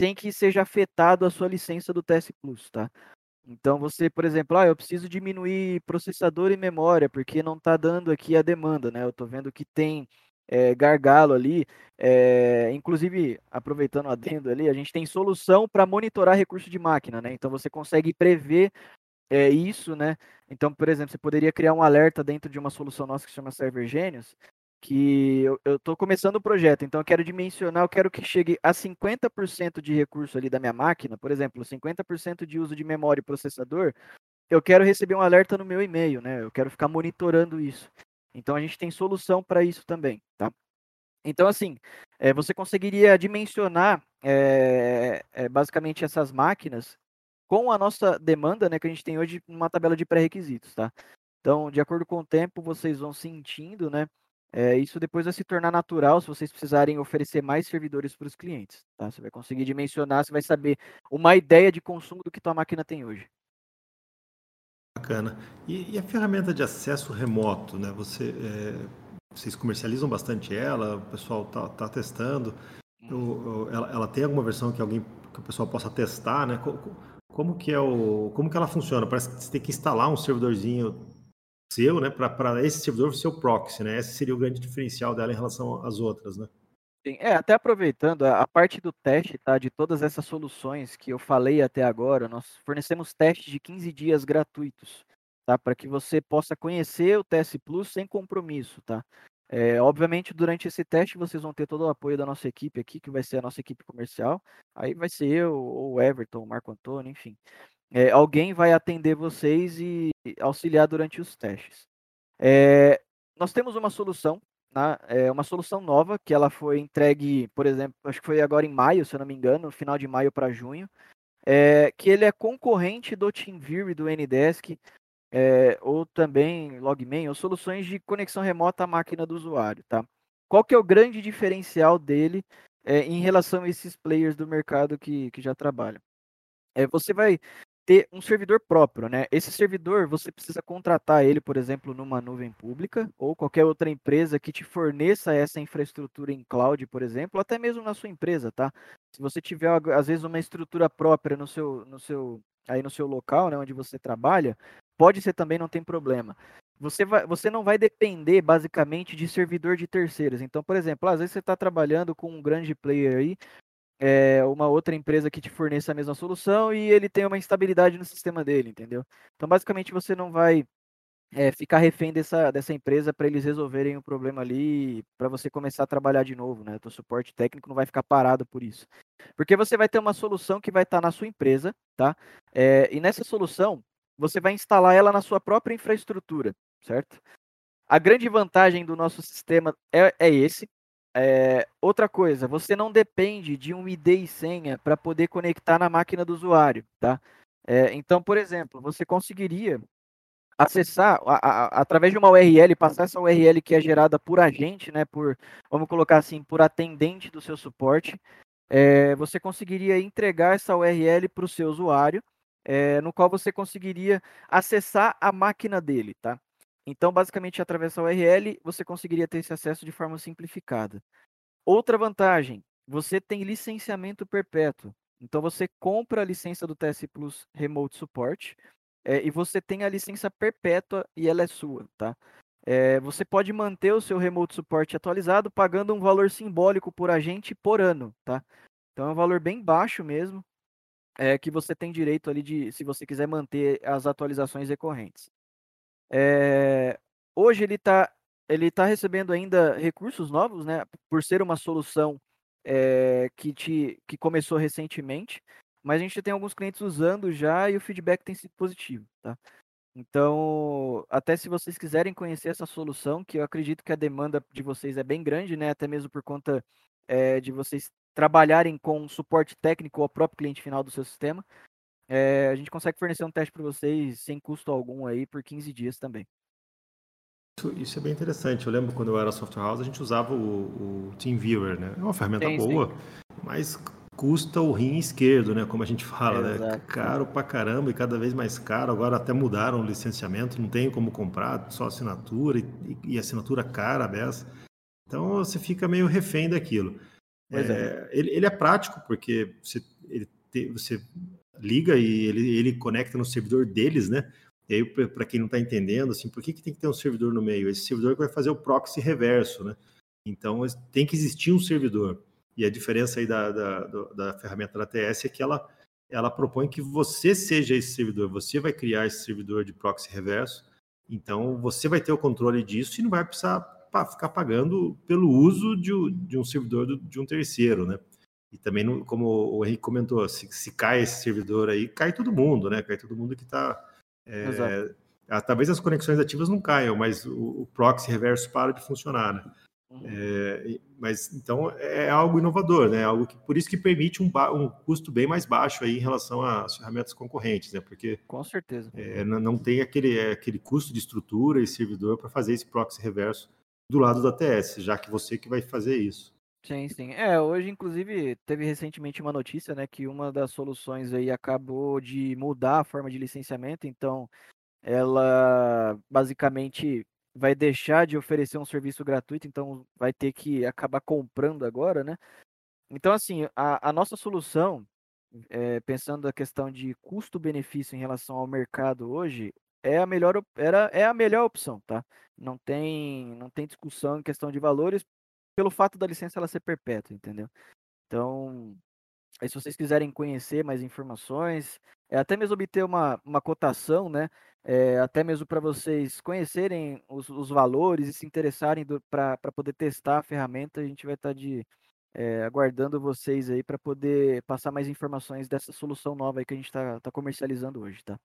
sem que seja afetado a sua licença do TS Plus, tá? Então você, por exemplo, ah, eu preciso diminuir processador e memória porque não está dando aqui a demanda, né? Eu estou vendo que tem é, gargalo ali. É, inclusive, aproveitando o adendo ali, a gente tem solução para monitorar recurso de máquina, né? Então você consegue prever é isso, né? Então, por exemplo, você poderia criar um alerta dentro de uma solução nossa que se chama Server Genius, que eu estou começando o projeto, então eu quero dimensionar, eu quero que chegue a 50% de recurso ali da minha máquina, por exemplo, 50% de uso de memória e processador, eu quero receber um alerta no meu e-mail, né? Eu quero ficar monitorando isso. Então a gente tem solução para isso também, tá? Então, assim, é, você conseguiria dimensionar é, é, basicamente essas máquinas com a nossa demanda, né, que a gente tem hoje uma tabela de pré-requisitos, tá? Então, de acordo com o tempo, vocês vão sentindo, né? É, isso depois vai se tornar natural se vocês precisarem oferecer mais servidores para os clientes, tá? Você vai conseguir dimensionar, você vai saber uma ideia de consumo do que tua máquina tem hoje. Bacana. E, e a ferramenta de acesso remoto, né? Você, é, vocês comercializam bastante ela, o pessoal tá, tá testando. Uhum. ela, ela, tem alguma versão que alguém que o pessoal possa testar, né? Como que é o, como que ela funciona? Parece que você tem que instalar um servidorzinho seu, né, para esse servidor ser o proxy, né? Esse seria o grande diferencial dela em relação às outras, né? Sim, é, até aproveitando, a, a parte do teste, tá, de todas essas soluções que eu falei até agora, nós fornecemos testes de 15 dias gratuitos, tá, para que você possa conhecer o TS Plus sem compromisso, tá. É, obviamente, durante esse teste, vocês vão ter todo o apoio da nossa equipe aqui, que vai ser a nossa equipe comercial. Aí vai ser eu, ou o Everton, o Marco Antônio, enfim. É, alguém vai atender vocês e auxiliar durante os testes. É, nós temos uma solução, né, é uma solução nova, que ela foi entregue, por exemplo, acho que foi agora em maio, se eu não me engano, final de maio para junho, é, que ele é concorrente do TeamViewer e do Ndesk, é, ou também Logman, ou soluções de conexão remota à máquina do usuário, tá? Qual que é o grande diferencial dele é, em relação a esses players do mercado que, que já trabalham? É, você vai ter um servidor próprio, né? Esse servidor você precisa contratar ele, por exemplo, numa nuvem pública ou qualquer outra empresa que te forneça essa infraestrutura em cloud, por exemplo, até mesmo na sua empresa, tá? Se você tiver às vezes uma estrutura própria no seu, no seu aí no seu local, né, onde você trabalha, pode ser também, não tem problema. Você, vai, você não vai depender basicamente de servidor de terceiros. Então, por exemplo, às vezes você está trabalhando com um grande player aí, é, uma outra empresa que te forneça a mesma solução e ele tem uma instabilidade no sistema dele, entendeu? Então, basicamente, você não vai é, ficar refém dessa, dessa empresa para eles resolverem o problema ali, para você começar a trabalhar de novo, né? O suporte técnico não vai ficar parado por isso. Porque você vai ter uma solução que vai estar tá na sua empresa, tá? É, e nessa solução, você vai instalar ela na sua própria infraestrutura, certo? A grande vantagem do nosso sistema é, é esse. É, outra coisa, você não depende de um ID e senha para poder conectar na máquina do usuário, tá? É, então, por exemplo, você conseguiria acessar a, a, através de uma URL, passar essa URL que é gerada por agente, né? Por, vamos colocar assim, por atendente do seu suporte, é, você conseguiria entregar essa URL para o seu usuário é, no qual você conseguiria acessar a máquina dele, tá? Então, basicamente, através da URL, você conseguiria ter esse acesso de forma simplificada. Outra vantagem, você tem licenciamento perpétuo. Então, você compra a licença do TS Plus Remote Support é, e você tem a licença perpétua e ela é sua, tá? É, você pode manter o seu Remote Support atualizado pagando um valor simbólico por agente por ano, tá? Então, é um valor bem baixo mesmo é, que você tem direito ali de, se você quiser manter as atualizações recorrentes. É, hoje ele está ele tá recebendo ainda recursos novos, né? Por ser uma solução é, que, te, que começou recentemente, mas a gente tem alguns clientes usando já e o feedback tem sido positivo, tá? Então, até se vocês quiserem conhecer essa solução, que eu acredito que a demanda de vocês é bem grande, né? Até mesmo por conta é, de vocês trabalharem com suporte técnico ao próprio cliente final do seu sistema, é, a gente consegue fornecer um teste para vocês sem custo algum aí por 15 dias também. Isso, isso, é bem interessante. Eu lembro quando eu era software house, a gente usava o, o TeamViewer, né? É uma ferramenta sim, boa, sim. mas custa o rim esquerdo, né? Como a gente fala, é, né? Caro pra caramba e cada vez mais caro. Agora até mudaram o licenciamento, não tem como comprar, só assinatura e, e assinatura cara a beça. Então você fica meio refém daquilo. É, é. Ele, ele, é prático, porque você, ele te, você liga e ele, ele conecta no servidor deles, né? E aí, para quem não está entendendo, assim, por que, que tem que ter um servidor no meio? Esse servidor que vai fazer o proxy reverso, né? Então, tem que existir um servidor. E a diferença aí da, da, da ferramenta da TS é que ela, ela propõe que você seja esse servidor, você vai criar esse servidor de proxy reverso, então você vai ter o controle disso e não vai precisar ficar pagando pelo uso de, de um servidor do, de um terceiro, né? E também, não, como o Henrique comentou, se, se, cai esse servidor aí, cai todo mundo, né? Cai todo mundo que está. É, talvez as conexões ativas não caiam, mas o, o proxy reverso para de funcionar, né? Uhum. É, mas então é algo inovador, né? Algo que por isso que permite um, um custo bem mais baixo aí em relação às ferramentas concorrentes, né? Porque com certeza é, não, não, tem aquele aquele custo de estrutura e servidor para fazer esse proxy reverso do lado da TS, já que você que vai fazer isso. Sim, sim. É, hoje, inclusive, teve recentemente uma notícia, né, que uma das soluções aí acabou de mudar a forma de licenciamento, então ela basicamente vai deixar de oferecer um serviço gratuito, então vai ter que acabar comprando agora, né? Então, assim, a, a nossa solução, é, pensando a questão de custo-benefício em relação ao mercado hoje, é a melhor, era, é a melhor opção, tá? Não tem, não tem discussão em questão de valores, pelo fato da licença ela ser perpétua, entendeu? Então, aí se vocês quiserem conhecer mais informações, é, até mesmo obter uma, uma cotação, né? É, até mesmo para vocês conhecerem os, os, valores e se interessarem para poder testar a ferramenta, a gente vai estar tá de é, aguardando vocês aí para poder passar mais informações dessa solução nova que a gente está tá comercializando hoje, tá?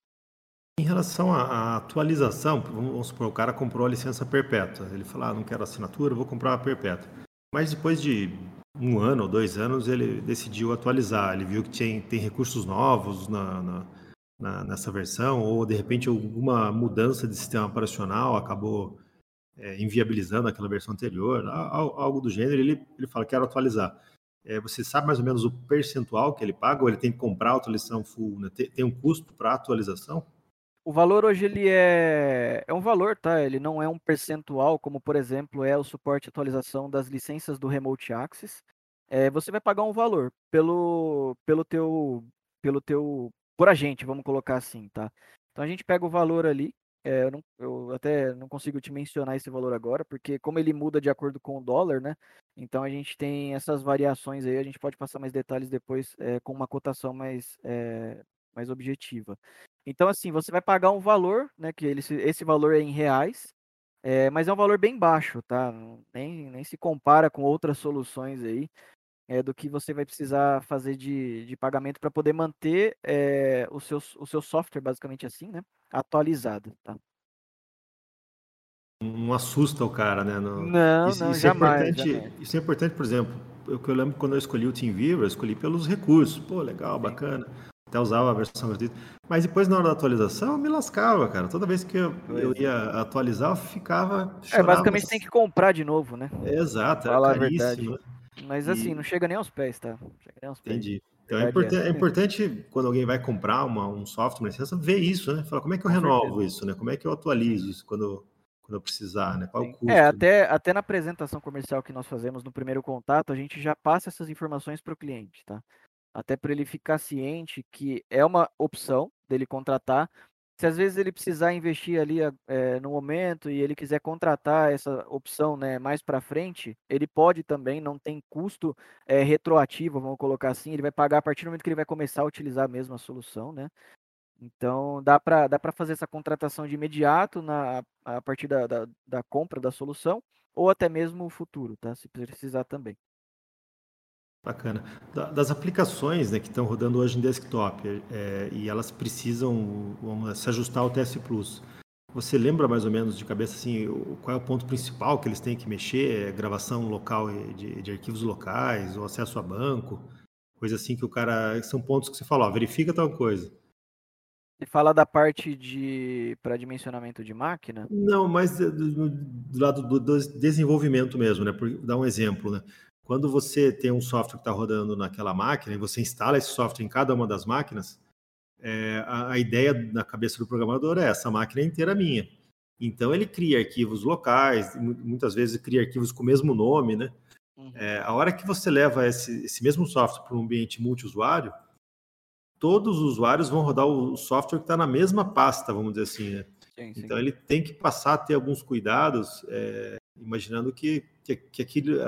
Em relação à atualização, vamos supor, o cara comprou a licença perpétua. Ele falou, ah, não quero assinatura, vou comprar a perpétua. Mas depois de um ano ou dois anos, ele decidiu atualizar. Ele viu que tinha, tem recursos novos na, na, na, nessa versão, ou de repente alguma mudança de sistema operacional acabou é, inviabilizando aquela versão anterior, algo do gênero. Ele, ele fala, quero atualizar. É, você sabe mais ou menos o percentual que ele paga, ou ele tem que comprar a atualização full? Né? Tem, tem um custo para atualização? O valor hoje ele é, é um valor, tá? Ele não é um percentual, como por exemplo é o suporte e atualização das licenças do Remote Access. É, você vai pagar um valor pelo, pelo teu, pelo teu, por agente, vamos colocar assim, tá? Então a gente pega o valor ali. É, eu, não, eu até não consigo te mencionar esse valor agora, porque como ele muda de acordo com o dólar, né? Então a gente tem essas variações aí. A gente pode passar mais detalhes depois é, com uma cotação mais, é, mais objetiva. Então, assim, você vai pagar um valor, né? Que ele, esse valor é em reais, é, mas é um valor bem baixo, tá? Nem, nem se compara com outras soluções aí é, do que você vai precisar fazer de, de pagamento para poder manter é, o, seu, o seu software, basicamente assim, né? Atualizado, tá? Não assusta o cara, né? No... Não, isso, não, isso jamais, é importante, jamais. Isso é importante, por exemplo, eu, eu lembro quando eu escolhi o TeamViewer, eu escolhi pelos recursos. Pô, legal, bacana até usava a versão gratuita. Mas depois, na hora da atualização, eu me lascava, cara. Toda vez que eu, eu é. ia atualizar, eu ficava. É, basicamente tem que comprar de novo, né? Exato, era Falar caríssimo. Né? Mas assim, e... não chega nem aos pés, tá? Aos pés. Entendi. Então é, importante, é importante, quando alguém vai comprar uma, um software, uma licença, ver isso, né? Falar como é que eu Com renovo certeza. isso, né? Como é que eu atualizo isso quando, quando eu precisar, né? Qual o custo? É, até, até na apresentação comercial que nós fazemos no primeiro contato, a gente já passa essas informações para o cliente, tá? Até para ele ficar ciente que é uma opção dele contratar. Se às vezes ele precisar investir ali é, no momento e ele quiser contratar essa opção né, mais para frente, ele pode também, não tem custo é, retroativo, vamos colocar assim, ele vai pagar a partir do momento que ele vai começar a utilizar mesmo a solução, né? Então dá para dá fazer essa contratação de imediato na, a partir da, da, da compra da solução ou até mesmo o futuro, tá? Se precisar também. Bacana. das aplicações né, que estão rodando hoje em desktop é, e elas precisam vamos, se ajustar ao TS Plus, você lembra mais ou menos de cabeça assim qual é o ponto principal que eles têm que mexer? É gravação local de, de, arquivos locais, ou acesso a banco, coisa assim que o cara. São pontos que você fala, ó, verifica tal coisa. Você fala da parte de para dimensionamento de máquina? Não, mas do, do lado do, do, desenvolvimento mesmo, né? Por dar um exemplo, né? Quando você tem um software que está rodando naquela máquina e você instala esse software em cada uma das máquinas, é, a, a, ideia na cabeça do programador é essa máquina é inteira minha. Então ele cria arquivos locais, muitas vezes cria arquivos com o mesmo nome, né? Uhum. É, a hora que você leva esse, esse mesmo software para um ambiente multiusuário, todos os usuários vão rodar o software que está na mesma pasta, vamos dizer assim, né? Sim, sim. Então ele tem que passar a ter alguns cuidados, é, imaginando que, que, que aquilo,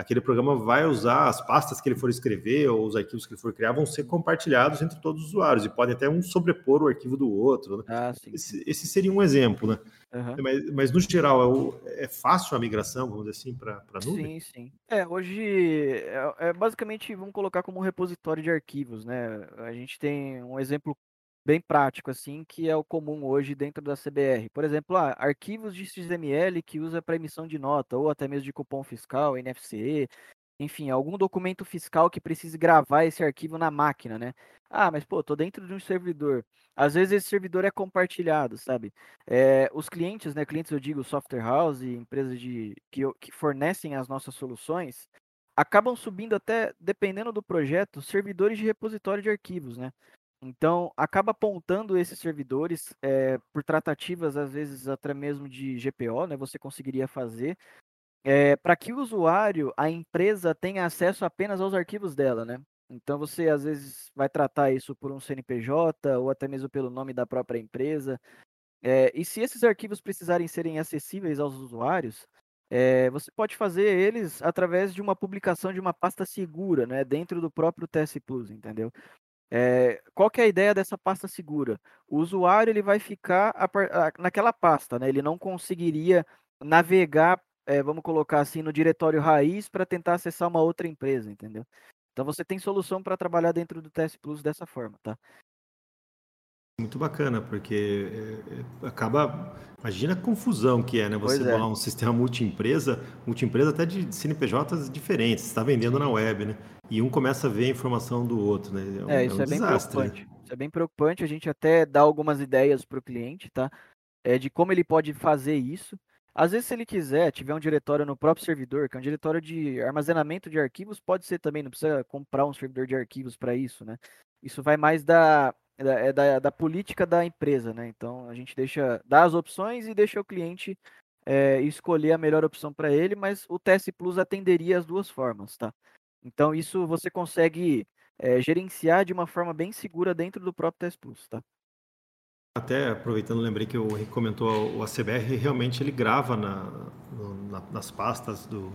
aquele programa vai usar as pastas que ele for escrever ou os arquivos que ele for criar vão ser compartilhados entre todos os usuários e podem até um sobrepor o arquivo do outro. Né? Ah, esse, esse, seria um exemplo, né? Uhum. Mas, mas, no geral, é, o, é, fácil a migração, vamos dizer assim, para a nuvem? Sim, sim. É, hoje, é, é, basicamente, vamos colocar como um repositório de arquivos, né? A gente tem um exemplo bem prático, assim, que é o comum hoje dentro da CBR. Por exemplo, ah, arquivos de XML que usa para emissão de nota, ou até mesmo de cupom fiscal, NFC, enfim, algum documento fiscal que precise gravar esse arquivo na máquina, né? Ah, mas pô, tô dentro de um servidor. Às vezes esse servidor é compartilhado, sabe? É, os clientes, né? Clientes, eu digo, software house, empresas de, que, que fornecem as nossas soluções, acabam subindo até, dependendo do projeto, servidores de repositório de arquivos, né? Então, acaba apontando esses servidores é, por tratativas, às vezes até mesmo de GPO, né? Você conseguiria fazer é, para que o usuário, a empresa, tenha acesso apenas aos arquivos dela, né? Então, você às vezes vai tratar isso por um CNPJ ou até mesmo pelo nome da própria empresa. É, e se esses arquivos precisarem serem acessíveis aos usuários, é, você pode fazer eles através de uma publicação de uma pasta segura, né, dentro do próprio TS Plus, entendeu? É, qual que é a ideia dessa pasta segura? O usuário ele vai ficar a, a, naquela pasta, né? Ele não conseguiria navegar, é, vamos colocar assim, no diretório raiz para tentar acessar uma outra empresa, entendeu? Então você tem solução para trabalhar dentro do TS Plus dessa forma, tá? Muito bacana, porque é, acaba. Imagina a confusão que é, né? Você bolar é. um sistema multi-empresa, multi-empresa até de CNPJs diferentes, você está vendendo na web, né? E um começa a ver a informação do outro, né? É, um, é isso é, um é bem desastre, preocupante. Né? Isso é bem preocupante. A gente até dá algumas ideias para o cliente, tá? É, de como ele pode fazer isso. Às vezes, se ele quiser, tiver um diretório no próprio servidor, que é um diretório de armazenamento de arquivos, pode ser também, não precisa comprar um servidor de arquivos para isso, né? Isso vai mais da, é da, é da, da, política da empresa, né? Então a gente deixa dá as opções e deixa o cliente é, escolher a melhor opção para ele, mas o TS Plus atenderia as duas formas, tá? Então isso você consegue é, gerenciar de uma forma bem segura dentro do próprio TS Plus, tá? Até aproveitando, lembrei que o Henrique comentou o ACBR realmente ele grava na, no, na, nas pastas do,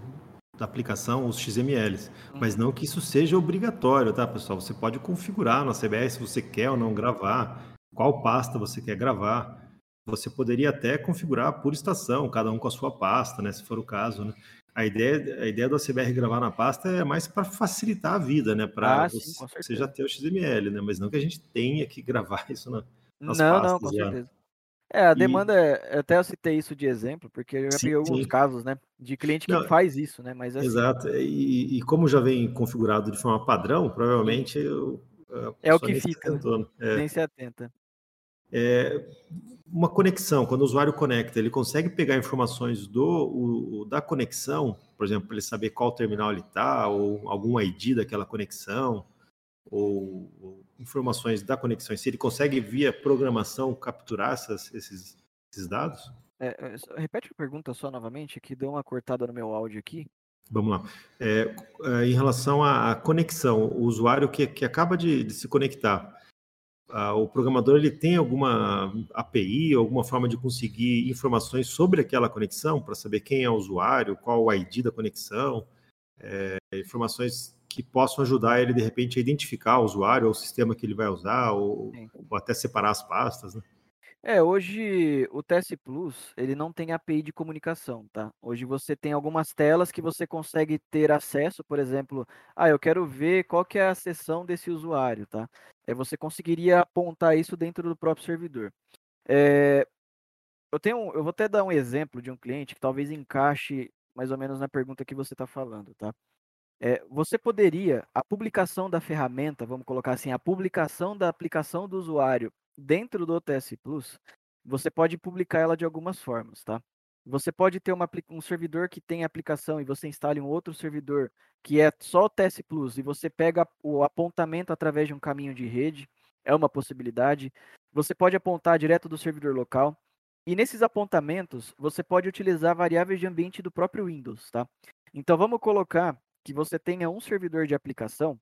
da aplicação os XMLs, uhum. mas não que isso seja obrigatório, tá, pessoal? Você pode configurar no CBS se você quer ou não gravar, qual pasta você quer gravar. Você poderia até configurar por estação, cada um com a sua pasta, né, se for o caso, né? A ideia, a ideia do ACBR gravar na pasta é mais para facilitar a vida, né? Para ah, você, você, já ter o XML, né? Mas não que a gente tenha que *laughs* gravar isso na, nas não, pastas. Não, com certeza. É, a demanda, e... até eu citei isso de exemplo, porque eu já sim, peguei alguns sim. casos, né, de cliente que Não, faz isso, né, mas assim... Exato, e, e, como já vem configurado de forma padrão, provavelmente... Eu, é o que fica, né? é. nem se atenta. É, uma conexão, quando o usuário conecta, ele consegue pegar informações do, o, da conexão, por exemplo, para ele saber qual terminal ele está, ou algum ID daquela conexão, ou, ou informações da conexão, se ele consegue via programação capturar essas, esses, esses dados? É, é repete a pergunta só novamente, que deu uma cortada no meu áudio aqui. Vamos lá. É, é, em relação à, conexão, o usuário que, que acaba de, de se conectar, o programador ele tem alguma API, alguma forma de conseguir informações sobre aquela conexão para saber quem é o usuário, qual o ID da conexão, é, informações que possam ajudar ele, de repente, a identificar o usuário ou o sistema que ele vai usar, ou, ou até separar as pastas, né? É, hoje o TS Plus, ele não tem API de comunicação, tá? Hoje você tem algumas telas que você consegue ter acesso, por exemplo, ah, eu quero ver qual que é a sessão desse usuário, tá? É, você conseguiria apontar isso dentro do próprio servidor. É, eu tenho, eu vou até dar um exemplo de um cliente que talvez encaixe mais ou menos na pergunta que você está falando, tá? É, você poderia, a publicação da ferramenta, vamos colocar assim, a publicação da aplicação do usuário dentro do OTS Plus, você pode publicar ela de algumas formas, tá? Você pode ter uma, um servidor que tem aplicação e você instale um outro servidor que é só o TS Plus e você pega o apontamento através de um caminho de rede, é uma possibilidade. Você pode apontar direto do servidor local. E nesses apontamentos, você pode utilizar variáveis de ambiente do próprio Windows, tá? Então vamos colocar que você tenha um servidor de aplicação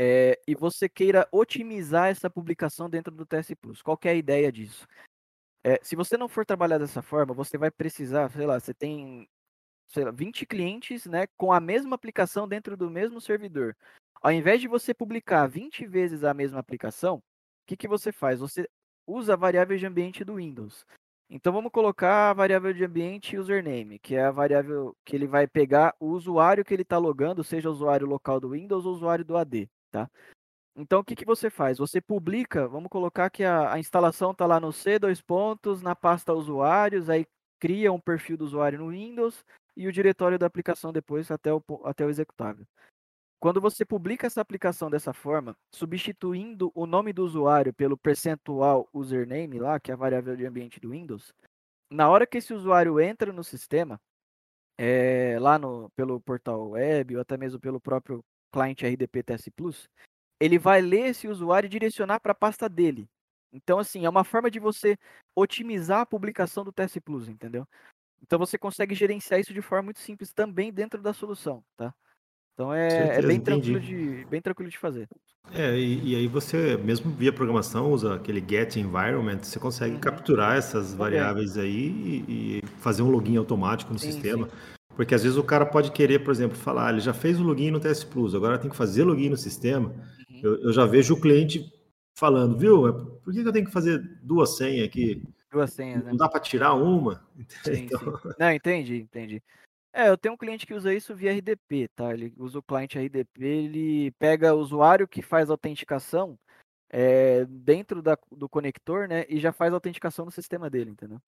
é, e você queira otimizar essa publicação dentro do TS Plus. Qual é a ideia disso? É, se você não for trabalhar dessa forma, você vai precisar, sei lá, você tem sei lá, 20 clientes né, com a mesma aplicação dentro do mesmo servidor. Ao invés de você publicar 20 vezes a mesma aplicação, o que, que você faz? Você usa a variável de ambiente do Windows. Então vamos colocar a variável de ambiente username, que é a variável que ele vai pegar o usuário que ele está logando, seja o usuário local do Windows ou usuário do AD, tá? Então o que, que você faz? Você publica, vamos colocar que a, a instalação está lá no C, dois pontos, na pasta usuários, aí cria um perfil do usuário no Windows e o diretório da aplicação depois até o, até o executável. Quando você publica essa aplicação dessa forma, substituindo o nome do usuário pelo percentual username lá, que é a variável de ambiente do Windows, na hora que esse usuário entra no sistema, é, lá no, pelo portal web ou até mesmo pelo próprio cliente RDP TS Plus, ele vai ler esse usuário e direcionar para a pasta dele. Então, assim, é uma forma de você otimizar a publicação do TS Plus, entendeu? Então você consegue gerenciar isso de forma muito simples também dentro da solução, tá? Então é, é Certeza, bem, entendi. tranquilo de, bem tranquilo de fazer. É, e, e aí você, mesmo via programação, usa aquele get environment, você consegue Uhum. capturar essas variáveis aí e, e fazer um login automático no Sim, sistema. Porque às vezes o cara pode querer, por exemplo, falar, "Ah, ele já fez o login no TS Plus, agora tem que fazer login no sistema. Uhum. Eu, eu já vejo o cliente falando, viu, por que, que eu tenho que fazer duas senhas aqui? Duas senhas, né? Não dá para tirar uma? *laughs* Sim, Então, sim. Não, entendi, entendi. É, eu tenho um cliente que usa isso via RDP, tá? Ele usa o cliente RDP, ele pega o usuário que faz autenticação é, dentro da- do conector, né? E já faz a autenticação no sistema dele, entendeu?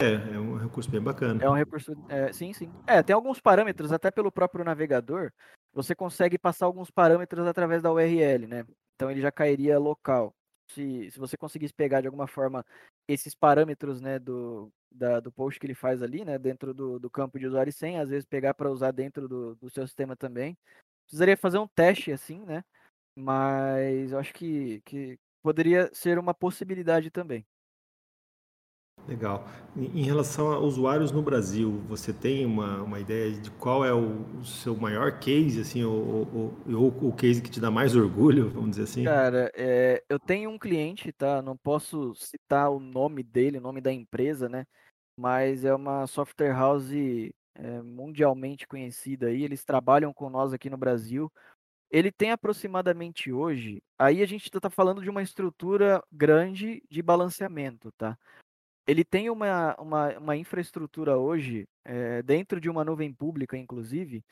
é, é um recurso bem bacana. É um recurso. é, sim, sim. É, tem alguns parâmetros, até pelo próprio navegador, você consegue passar alguns parâmetros através da URL, né? Então ele já cairia local. Se, se você conseguisse pegar de alguma forma esses parâmetros, né, do, da- do post que ele faz ali, né, dentro do, do campo de usuário e senha, às vezes pegar para usar dentro do, do seu sistema também. Precisaria fazer um teste assim, né? Mas eu acho que, que poderia ser uma possibilidade também. Legal. Em relação a usuários no Brasil, você tem uma, uma ideia de qual é o, o seu maior case, assim, o, o, o, o case que te dá mais orgulho, vamos dizer assim? Cara, é, eu tenho um cliente, tá? Não posso citar o nome dele, o nome da empresa, né? Mas é uma software house é, mundialmente conhecida aí. Eles trabalham com nós aqui no Brasil. Ele tem aproximadamente hoje. Aí a gente está falando de uma estrutura grande de balanceamento, tá? Ele tem uma, uma, uma infraestrutura hoje, é, dentro de uma nuvem pública, inclusive.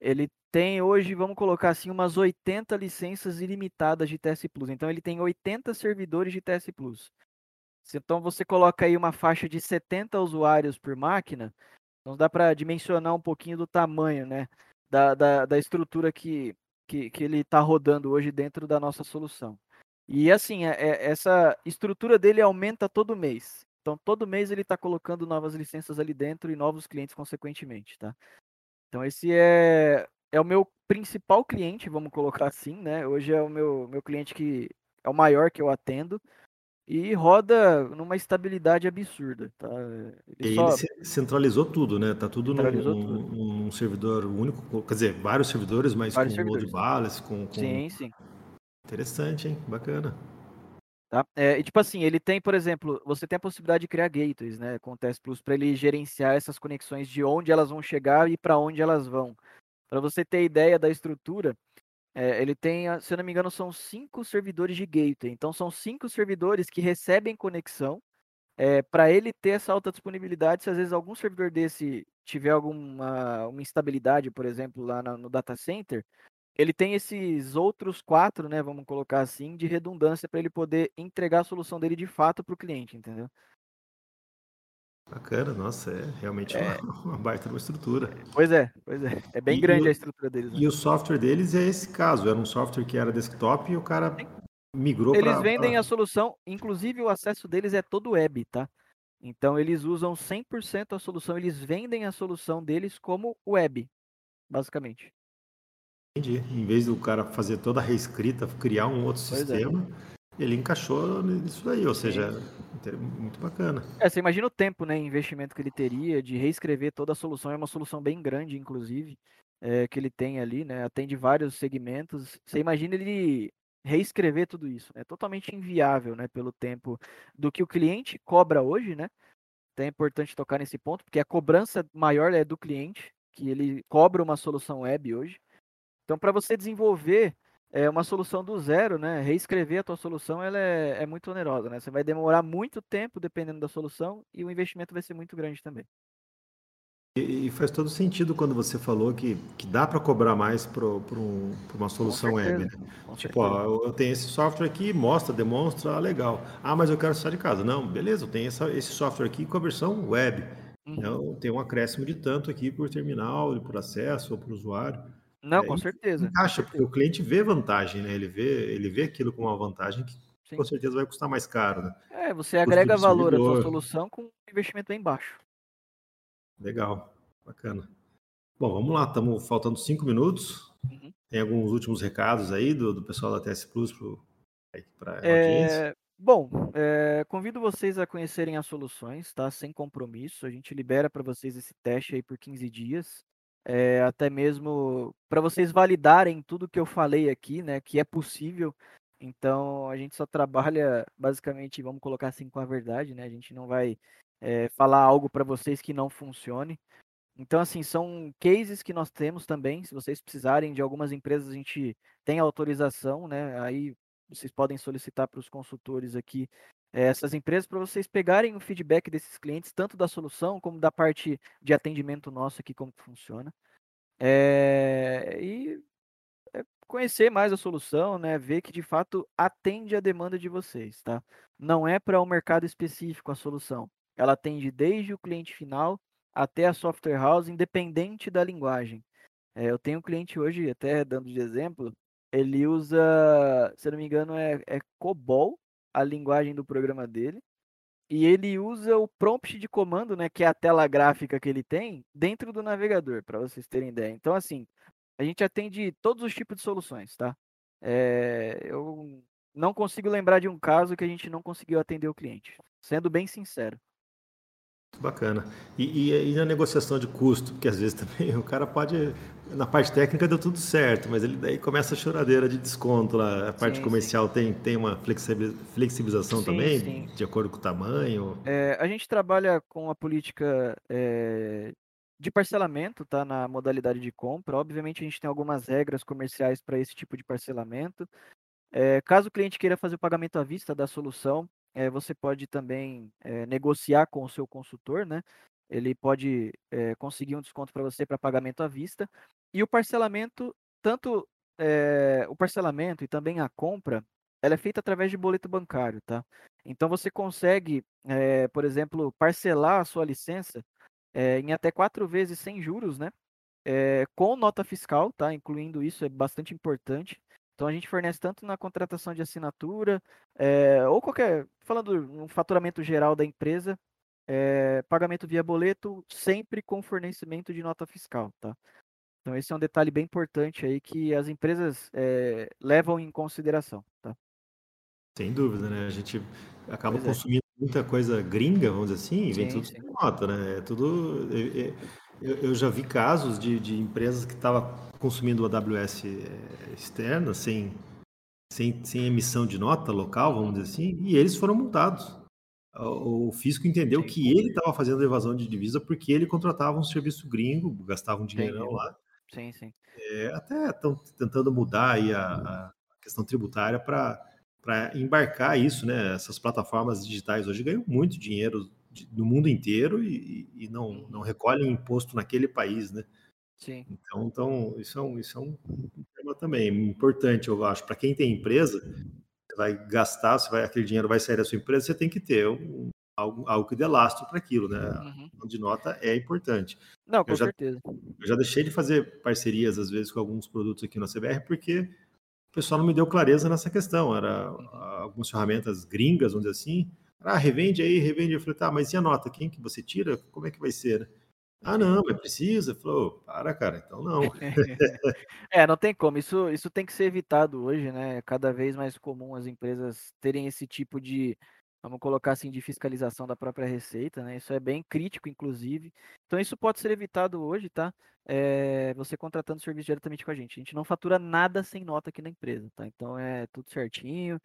Ele tem hoje, vamos colocar assim, umas 80 licenças ilimitadas de TS Plus. Então ele tem 80 servidores de TS Plus. Então você coloca aí uma faixa de 70 usuários por máquina, não dá para dimensionar um pouquinho do tamanho, né? Da, da, da estrutura que, que, que ele está rodando hoje dentro da nossa solução. E assim, é- é- essa estrutura dele aumenta todo mês. Então, todo mês ele está colocando novas licenças ali dentro e novos clientes consequentemente, tá? Então, esse é, é o meu principal cliente, vamos colocar assim, né? Hoje é o meu, meu cliente que é o maior que eu atendo e roda numa estabilidade absurda, tá? E Ele aí só ele ce- centralizou tudo, né? Tá tudo num, tudo. num servidor único, quer dizer, vários servidores, mas Vários com servidores. load balance, com, com... Sim, sim. Interessante, hein? Bacana. Tá? É, e tipo assim, ele tem, por exemplo, você tem a possibilidade de criar gateways, né, com o Plus para ele gerenciar essas conexões de onde elas vão chegar e para onde elas vão. Para você ter ideia da estrutura, é, ele tem, se eu não me engano, são cinco servidores de gateway. Então são cinco servidores que recebem conexão. para ele ter essa alta disponibilidade, se às vezes algum servidor desse tiver alguma uma instabilidade, por exemplo, lá na- no data center, ele tem esses outros quatro, né, vamos colocar assim, de redundância para ele poder entregar a solução dele de fato para o cliente, entendeu? Bacana, nossa, é realmente uma, *laughs* uma baita uma estrutura. Pois é, pois é. É bem E- grande o- a estrutura deles. né? E o software deles é esse caso, era um software que era desktop e o cara migrou Eles para vendem a solução, inclusive o acesso deles é todo web, tá? Então eles usam 100% a solução, eles vendem a solução deles como web, basicamente. Entendi. Em vez do cara fazer toda a reescrita, criar um outro Pois é. sistema, ele encaixou nisso daí, ou seja, inter- muito bacana. É, você imagina o tempo, né, investimento que ele teria de reescrever toda a solução, é uma solução bem grande, inclusive, é, que ele tem ali, né, atende vários segmentos. Você imagina ele reescrever tudo isso, é totalmente inviável, né, pelo tempo do que o cliente cobra hoje, né? Então é importante tocar nesse ponto, porque a cobrança maior é do cliente, que ele cobra uma solução web hoje. Então, para você desenvolver é, uma solução do zero, né, reescrever a tua solução, ela é, é muito onerosa, né? Você vai demorar muito tempo dependendo da solução e o investimento vai ser muito grande também. E, e faz todo sentido quando você falou que, que dá para cobrar mais para um, uma solução web, né? Tipo, ó, eu- tenho esse software aqui, mostra, demonstra, ah, legal. Ah, mas eu quero só de casa. Não, beleza, eu tenho essa- esse software aqui com a versão web. Uhum. Então, tem um acréscimo de tanto aqui por terminal, por acesso ou por usuário. Não, é, com certeza. com Encaixa, porque o cliente vê vantagem, né? Ele vê, ele vê aquilo como uma vantagem que Sim. com certeza vai custar mais caro, né? É, você agrega do valor à sua solução com um investimento bem baixo. Legal, bacana. Bom, vamos lá, estamos faltando cinco minutos. Uhum. Tem alguns últimos recados aí do, do pessoal da TS Plus para a audiência? É, bom, é, convido vocês a conhecerem as soluções, tá? Sem compromisso. A gente libera para vocês esse teste aí por 15 dias. É, até mesmo para vocês validarem tudo que eu falei aqui, né, que é possível. Então a gente só trabalha basicamente, vamos colocar assim, com a verdade, né? A gente não vai é, falar algo para vocês que não funcione. Então, assim, são cases que nós temos também. Se vocês precisarem de algumas empresas, a gente tem autorização, né? Aí vocês podem solicitar para os consultores aqui essas empresas para vocês pegarem o feedback desses clientes, tanto da solução como da parte de atendimento nosso aqui, como funciona. É, e é, conhecer mais a solução, né? Ver que de fato atende a demanda de vocês, tá? Não é para um mercado específico a solução. Ela atende desde o cliente final até a software house, independente da linguagem. É, eu tenho um cliente hoje, até dando de exemplo, ele usa, se não me engano, é, é COBOL, a linguagem do programa dele, e ele usa o prompt de comando, né, que é a tela gráfica que ele tem, dentro do navegador, para vocês terem ideia. Então, assim, a gente atende todos os tipos de soluções, tá? É, eu não consigo lembrar de um caso que a gente não conseguiu atender o cliente, sendo bem sincero. Bacana. E, e, e, na negociação de custo, porque às vezes *laughs* também o cara pode. Na parte técnica deu tudo certo, mas ele daí começa a choradeira de desconto lá. A parte sim, comercial sim. Tem, tem uma flexibilização sim, também, de acordo com o tamanho. É, a gente trabalha com a política é, de parcelamento, tá? Na modalidade de compra. Obviamente a gente tem algumas regras comerciais para esse tipo de parcelamento. É, caso o cliente queira fazer o pagamento à vista da solução, é, você pode também é, negociar com o seu consultor, né? Ele pode é, conseguir um desconto para você para pagamento à vista. E o parcelamento, tanto o parcelamento e também a compra, ela é feita através de boleto bancário, tá? Então você consegue, por exemplo, parcelar a sua licença em até quatro vezes sem juros, né? com nota fiscal, tá? Incluindo isso, é bastante importante. Então a gente fornece tanto na contratação de assinatura, é, ou qualquer, falando um faturamento geral da empresa, é, pagamento via boleto, sempre com fornecimento de nota fiscal, tá? Então esse é um detalhe bem importante aí que as empresas é, levam em consideração, tá? Sem dúvida, né? A gente acaba pois consumindo muita coisa gringa, vamos dizer assim, e vem sim, tudo sim. nota, né? É tudo. Eu, eu, já vi casos de, de empresas que estavam consumindo o AWS eh, externa, sem, sem, sem emissão de nota local, vamos dizer assim, e eles foram multados. O fisco entendeu sim. que ele estava fazendo evasão de divisa porque ele contratava um serviço gringo, gastava um dinheirão lá. Sim, sim. É, até estão tentando mudar aí a, a questão tributária para embarcar isso, né? Essas plataformas digitais hoje ganham muito dinheiro no mundo inteiro e, e não, uhum. não recolhem imposto naquele país, né? Sim. Então, então isso, é um, isso é um tema também importante, eu acho. Para quem tem empresa, você vai gastar, você vai, aquele dinheiro vai sair da sua empresa, você tem que ter um, algo, algo que dê lastro para aquilo, né? Uhum. De nota é importante. Não, com eu já, certeza. Eu já deixei de fazer parcerias, às vezes, com alguns produtos aqui na CBR, porque o pessoal não me deu clareza nessa questão. Era uhum. algumas ferramentas gringas, vamos dizer assim, ah, revende aí, revende. Eu falei, tá, mas e a nota? Quem que você tira? Como é que vai ser? Né? Ah, não, mas precisa. Falou, para, cara, então não. *laughs* é, não tem como. Isso, isso tem que ser evitado hoje, né? É cada vez mais comum as empresas terem esse tipo de, vamos colocar assim, de fiscalização da própria receita, né? Isso é bem crítico, inclusive. Então, isso pode ser evitado hoje, tá? É, você contratando serviço diretamente com a gente. A gente não fatura nada sem nota aqui na empresa, tá? Então, é tudo certinho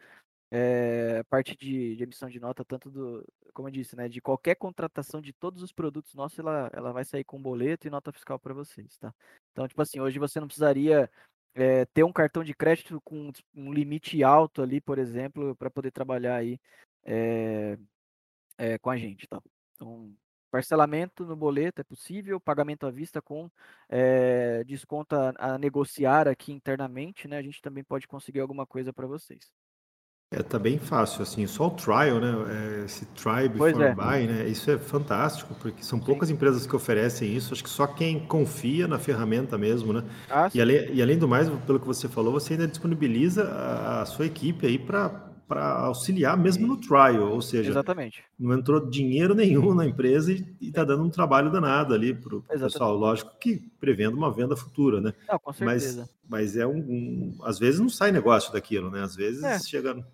é, parte de, de, emissão de nota, tanto do, como eu disse, né, de qualquer contratação de todos os produtos nossos, ela, ela vai sair com boleto e nota fiscal para vocês, tá? Então, tipo assim, hoje você não precisaria é, ter um cartão de crédito com um limite alto ali, por exemplo, para poder trabalhar aí é, com a gente, tá? Então, parcelamento no boleto é possível, pagamento à vista com desconto a, a negociar aqui internamente, né? A gente também pode conseguir alguma coisa para vocês. É, tá bem fácil, assim, só o trial, né? É, esse try before é. buy, né? Isso é fantástico, porque são poucas Sim. empresas que oferecem isso. Acho que só quem confia na ferramenta mesmo, né? Ah, e, além, e, além, do mais, pelo que você falou, você ainda disponibiliza a, a sua equipe aí para para auxiliar mesmo no trial, ou seja, Exatamente. não entrou dinheiro nenhum na empresa e está dando um trabalho danado ali para o pessoal. Lógico que prevendo uma venda futura, né? Não, com certeza. Mas, mas é um, um, Às vezes não sai negócio daquilo, né? Às vezes é. chega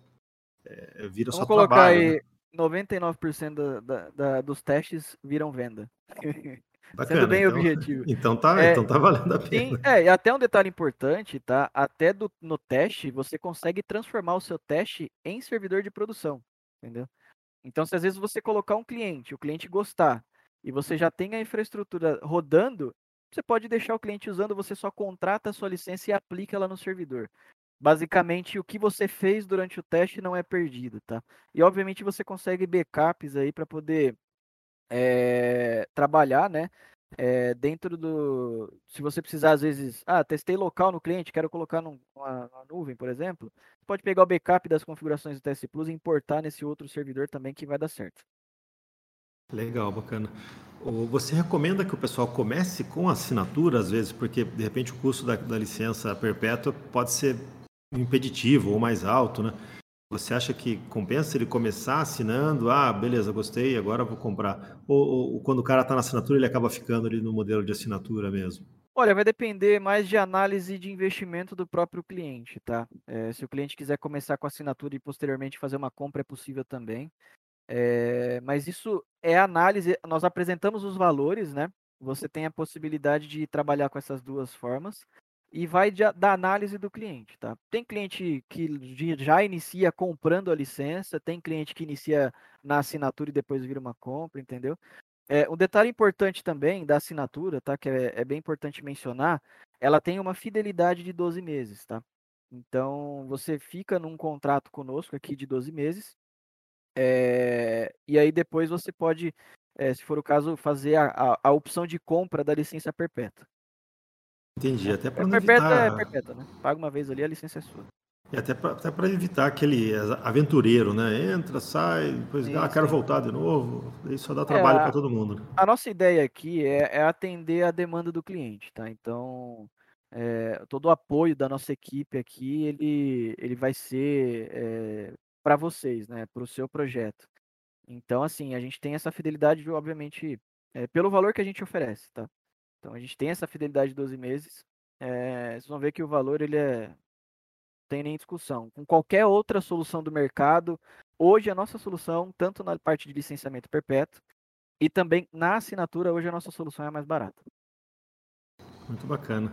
é, vira Vamos só colocar trabalho, aí, né? 99% da, da, da, dos testes viram venda. *laughs* Bacana, Sendo bem então, objetivo. *laughs* Então tá, é, então tá valendo a pena. Sim, é, e até um detalhe importante, tá? Até do, no teste, você consegue transformar o seu teste em servidor de produção, entendeu? Então, se às vezes você colocar um cliente, o cliente gostar, e você já tem a infraestrutura rodando, você pode deixar o cliente usando, você só contrata a sua licença e aplica ela no servidor. Basicamente, o que você fez durante o teste não é perdido, tá? E obviamente você consegue backups aí para poder é, trabalhar, né? É, dentro do. Se você precisar, às vezes, ah, testei local no cliente, quero colocar numa, numa nuvem, por exemplo, pode pegar o backup das configurações do TS Plus e importar nesse outro servidor também que vai dar certo. Legal, bacana. Você recomenda que o pessoal comece com assinatura, às vezes, porque de repente o custo da, da licença perpétua pode ser impeditivo ou mais alto, né? Você acha que compensa ele começar assinando? Ah, beleza, gostei, agora vou comprar. Ou, ou quando o cara está na assinatura, ele acaba ficando ali no modelo de assinatura mesmo? Olha, vai depender mais de análise de investimento do próprio cliente, tá? É, se o cliente quiser começar com assinatura e posteriormente fazer uma compra, é possível também. É, mas isso é análise. Nós apresentamos os valores, né? Você tem a possibilidade de trabalhar com essas duas formas e vai de, da análise do cliente, tá? Tem cliente que já inicia comprando a licença, tem cliente que inicia na assinatura e depois vira uma compra, entendeu? É, um detalhe importante também da assinatura, tá? Que é, é bem importante mencionar, ela tem uma fidelidade de 12 meses, tá? Então, você fica num contrato conosco aqui de 12 meses, é, e aí depois você pode, é, se for o caso, fazer a, a, a opção de compra da licença perpétua. Entendi, até para é, não perpétua é evitar... é perpétua, né? Paga uma vez ali, a licença é sua. E até para evitar aquele aventureiro, né? Entra, sai, depois, ah, quero voltar de novo. Isso só dá é, trabalho é, para todo mundo. Né? A nossa ideia aqui é, é, atender a demanda do cliente, tá? Então, é, todo o apoio da nossa equipe aqui, ele, ele vai ser é, para vocês, né? Para o seu projeto. Então, assim, a gente tem essa fidelidade, obviamente, pelo valor que a gente oferece, tá? Então a gente tem essa fidelidade de 12 meses. É, vocês vão ver que o valor ele é tem nem discussão. Com qualquer outra solução do mercado, hoje a nossa solução, tanto na parte de licenciamento perpétuo e também na assinatura, hoje a nossa solução é mais barata. Muito bacana.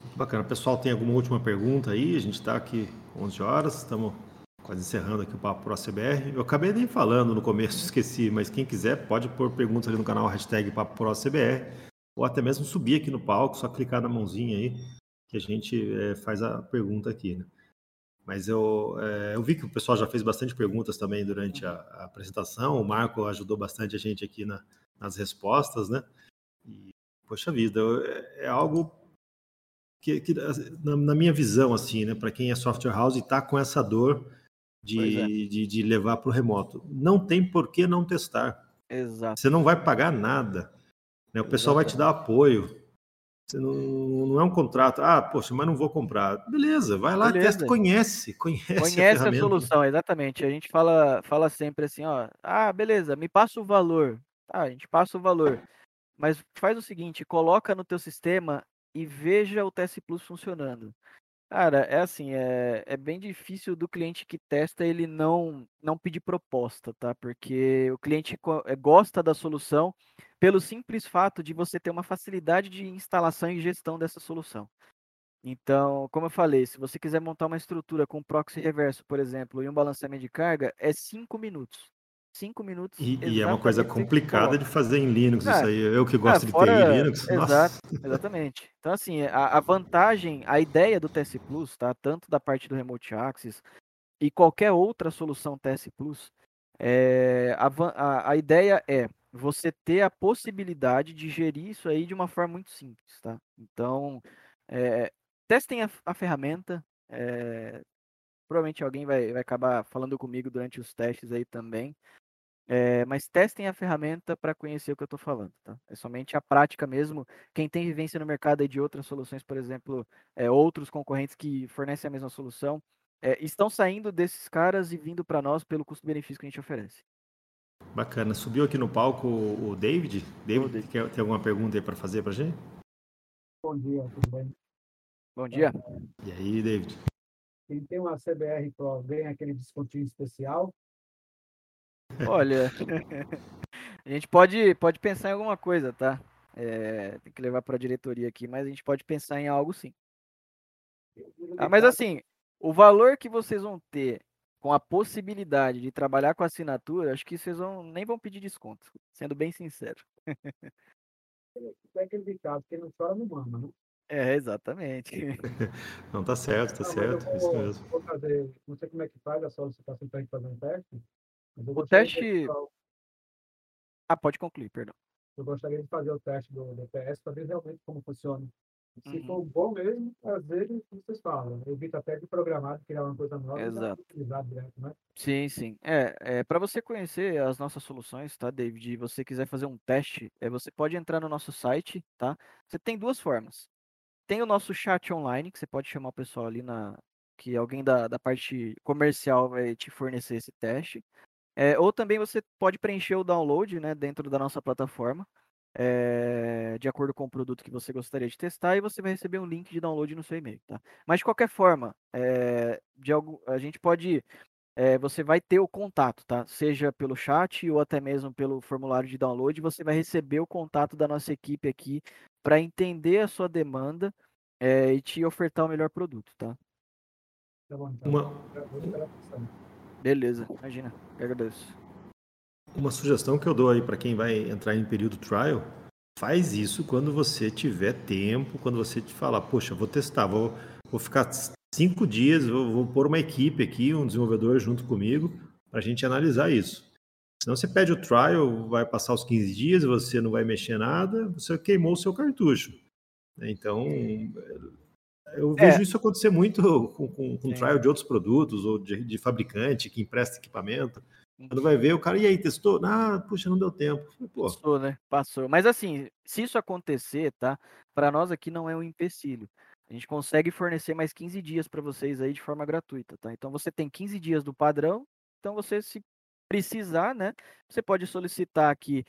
Muito bacana. Pessoal, tem alguma última pergunta aí? A gente está aqui 11 horas, estamos quase encerrando aqui o Papo Pro CBR. Eu acabei nem falando no começo, *laughs* esqueci, mas quem quiser pode pôr perguntas ali no canal, hashtag Papo Pro CBR ou até mesmo subir aqui no palco, só clicar na mãozinha aí, que a gente é, faz a pergunta aqui. Né? Mas eu, é, eu vi que o pessoal já fez bastante perguntas também durante a, a apresentação, o Marco ajudou bastante a gente aqui na, nas respostas, né? E, poxa vida, é, é algo que, que na, na, minha visão, assim, né, para quem é software house e está com essa dor de, é. de, de levar para o remoto, não tem por que não testar. Exato. Você não vai pagar nada. Né? O pessoal vai te dar apoio. Você não, não é um contrato, ah, poxa, mas não vou comprar. Beleza, vai lá, Beleza. testa, conhece, conhece. Conhece a, a, solução, exatamente. A gente fala, fala sempre assim, ó, ah, beleza, me passa o valor. Tá, a gente passa o valor. Mas faz o seguinte, coloca no teu sistema e veja o TS Plus funcionando. Cara, é assim, é, é bem difícil do cliente que testa ele não não pedir proposta, tá? Porque o cliente eh, gosta da solução pelo simples fato de você ter uma facilidade de instalação e gestão dessa solução. Então, como eu falei, se você quiser montar uma estrutura com proxy reverso, por exemplo, e um balanceamento de carga, é cinco minutos cinco minutos. E, e é uma coisa complicada de fazer em Linux, ah, isso aí. Eu que gosto de fora, TI Linux. Exato, exatamente. Então, assim, a, a, vantagem, a ideia do TS Plus, tá? Tanto da parte do Remote Access e qualquer outra solução TS Plus, é, a, a, a ideia é você ter a possibilidade de gerir isso aí de uma forma muito simples, tá? Então, é, testem a, a ferramenta. É, provavelmente alguém vai, vai acabar falando comigo durante os testes aí também. É, mas testem a ferramenta para conhecer o que eu estou falando, tá? É somente a prática mesmo. Quem tem vivência no mercado de outras soluções, por exemplo, é, outros concorrentes que fornecem a mesma solução, é, estão saindo desses caras e vindo para nós pelo custo-benefício que a gente oferece. Bacana. Subiu aqui no palco o David. David, David. Quer, tem alguma pergunta aí para fazer para a gente? Bom dia, tudo bem? Bom dia. E aí, David? Quem tem uma CBR Pro ganha aquele descontinho especial Olha, *laughs* a gente pode, pode pensar em alguma coisa, tá? É, tem que levar para a diretoria aqui, mas a gente pode pensar em algo sim. Ah, mas assim, o valor que vocês vão ter com a possibilidade de trabalhar com assinatura, acho que vocês vão, nem vão pedir desconto, sendo bem sincero. *laughs* É aquele ditado, quem não chora não mama, né? É, exatamente. *laughs* Não, tá certo, tá Não, certo, eu isso vou, mesmo. vou fazer, não sei como é que faz a solicitação para a gente fazer um teste. mas eu O teste- Ah, pode concluir, perdão. Eu gostaria de fazer o teste do DPS para ver realmente como funciona. Se Uhum. for bom mesmo, às vezes vocês falam. Eu evito até de programar, de criar uma coisa nova e Exato. utilizar direto, né? Sim, sim. É, é para você conhecer as nossas soluções, tá, David? E você quiser fazer um teste, é, você pode entrar no nosso site, tá? Você tem duas formas. Tem o nosso chat online, que você pode chamar o pessoal ali na. Que alguém da, da parte comercial vai te fornecer esse teste. É, ou também você pode preencher o download, né, dentro da nossa plataforma, é, de acordo com o produto que você gostaria de testar, e você vai receber um link de download no seu e-mail, tá? Mas de qualquer forma, é, de algo, a gente pode é, você vai ter o contato, tá? Seja pelo chat ou até mesmo pelo formulário de download, você vai receber o contato da nossa equipe aqui para entender a sua demanda é, e te ofertar o melhor produto, tá? Tá bom, então. Uma. Beleza, imagina, eu agradeço. uma sugestão que eu dou aí para quem vai entrar em período trial, faz isso quando você tiver tempo, quando você te falar, poxa, vou testar, vou, vou ficar cinco dias, vou, vou pôr uma equipe aqui, um desenvolvedor junto comigo, para a gente analisar isso. Senão você pede o trial, vai passar os 15 dias, você não vai mexer nada, você queimou o seu cartucho. Então, eu É. vejo isso acontecer muito com, com, com trial de outros produtos ou de, de fabricante que empresta equipamento. Quando vai ver, o cara, e aí, testou? Ah, puxa, não deu tempo. Pô, Passou, né? Passou. Mas assim, se isso acontecer, tá? Para nós aqui não é um empecilho. A gente consegue fornecer mais 15 dias para vocês aí de forma gratuita, tá? Então você tem 15 dias do padrão. Então você, se precisar, né? Você pode solicitar aqui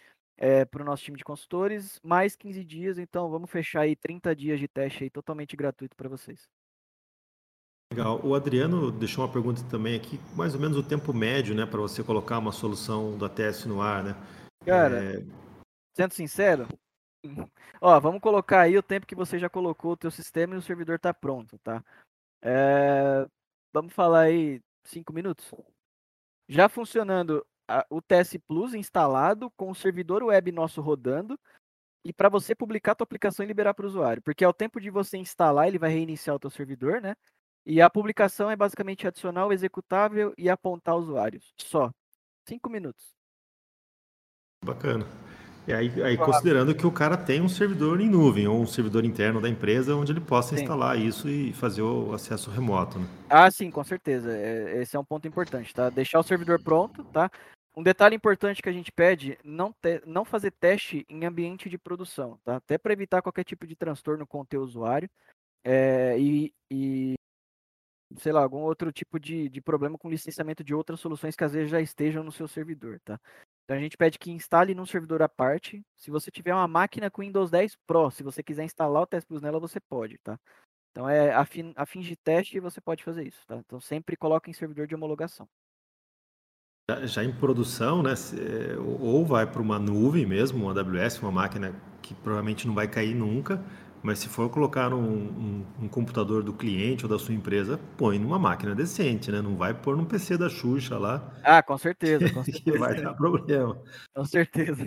para o nosso time de consultores mais 15 dias. Então vamos fechar aí 30 dias de teste aí totalmente gratuito para vocês. legal. O Adriano deixou uma pergunta também aqui, mais ou menos o tempo médio, né, para você colocar uma solução do ATS no ar, né? Cara, É, sendo sincero, ó, vamos colocar aí o tempo que você já colocou o teu sistema e o servidor tá pronto, tá? É, vamos falar aí cinco minutos. Já funcionando a- o TS Plus instalado com o servidor web nosso rodando e para você publicar a tua aplicação e liberar para o usuário, porque ao tempo de você instalar ele vai reiniciar o teu servidor, né? E a publicação é basicamente adicionar o executável e apontar usuários. Só cinco minutos. bacana. E aí, aí considerando que o cara tem um servidor em nuvem ou um servidor interno da empresa onde ele possa Sim. instalar isso e fazer o acesso remoto, né? Ah, sim, com certeza. É- esse é um ponto importante, tá? Deixar o servidor pronto, tá? Um detalhe importante que a gente pede, não, te- não fazer teste em ambiente de produção, tá? Até para evitar qualquer tipo de transtorno com o teu usuário é, e, e, sei lá, algum outro tipo de, de problema com licenciamento de outras soluções que às vezes já estejam no seu servidor, tá? Então a gente pede que instale num servidor à parte. Se você tiver uma máquina com Windows 10 Pro, se você quiser instalar o Test Plus nela, você pode, tá? Então, é, a, fin, a fins de teste, você pode fazer isso, tá? Então, sempre coloca em servidor de homologação. Já, já em produção, né? é, Ou vai para uma nuvem mesmo, uma AWS, uma máquina que provavelmente não vai cair nunca. Mas se for colocar num um, um computador do cliente ou da sua empresa, põe numa máquina decente, né? Não vai pôr num PC da Xuxa lá, Ah, com certeza, com *laughs* certeza. vai dar problema. com certeza.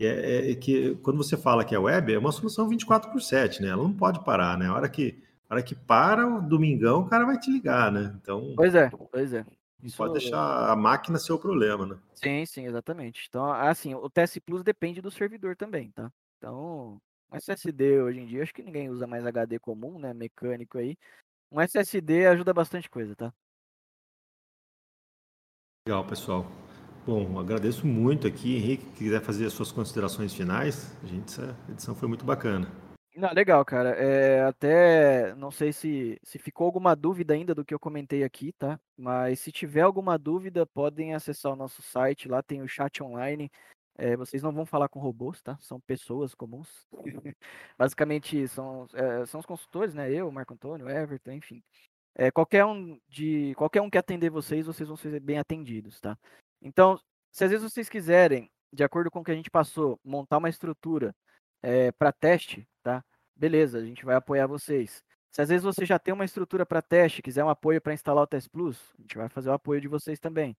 E É, é que quando você fala que é web, é uma solução 24 por 7, né? Ela não pode parar, né? A hora que, a hora que para o domingão, o cara vai te ligar, né? Então, Pois é, pois é. não pode deixar a máquina ser o problema, né? Sim, sim, exatamente. Então, assim, o TS Plus depende do servidor também, tá? Então, um SSD hoje em dia, acho que ninguém usa mais HD comum, né? Mecânico aí. Um SSD ajuda bastante coisa, tá? Legal, pessoal. Bom, agradeço muito aqui, Henrique. Se quiser fazer as suas considerações finais, a gente, essa edição foi muito bacana. Não, legal, cara. É, até não sei se, se ficou alguma dúvida ainda do que eu comentei aqui, tá? Mas se tiver alguma dúvida, podem acessar o nosso site, lá tem o chat online. É, vocês não vão falar com robôs, tá? São pessoas comuns. *laughs* *laughs* Basicamente, são, é, são os consultores, né? Eu, Marco Antônio, Everton, enfim. É, qualquer um de qualquer um que atender vocês, vocês vão ser bem atendidos, tá? Então, se às vezes vocês quiserem de acordo com o que a gente passou, montar uma estrutura para teste, tá? Beleza, a gente vai apoiar vocês. Se às vezes você já tem uma estrutura para teste, quiser um apoio para instalar o Test Plus, a gente vai fazer o apoio de vocês também.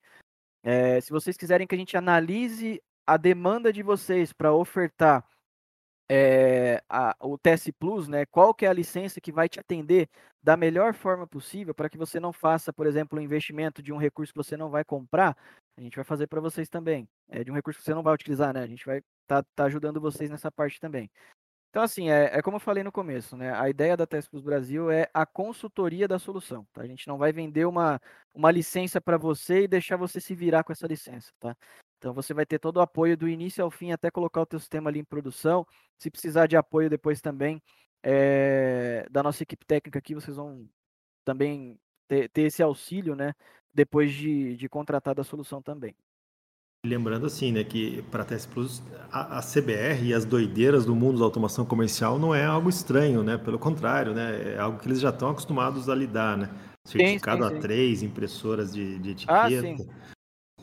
É, se vocês quiserem que a gente analise a demanda de vocês para ofertar é, a, o TS Plus, né? Qual que é a licença que vai te atender da melhor forma possível para que você não faça, por exemplo, um investimento de um recurso que você não vai comprar, a gente vai fazer para vocês também. É de um recurso que você não vai utilizar, né? A gente vai estar tá, tá ajudando vocês nessa parte também. Então, assim, é, é, como eu falei no começo, né? A ideia da Plus Brasil é a consultoria da solução, tá? A gente não vai vender uma, uma licença para você e deixar você se virar com essa licença, tá? Então, você vai ter todo o apoio do início ao fim até colocar o teu sistema ali em produção. Se precisar de apoio depois também é, da nossa equipe técnica aqui, vocês vão também ter, ter esse auxílio, né? Depois de, de contratar da solução também. Lembrando assim, né, que para a TS Plus, a, a, CBR e as doideiras do mundo da automação comercial não é algo estranho, né? Pelo contrário, né? É algo que eles já estão acostumados a lidar, né? Certificado sim, sim, sim. A3, impressoras de, de ah, etiqueta. Ah,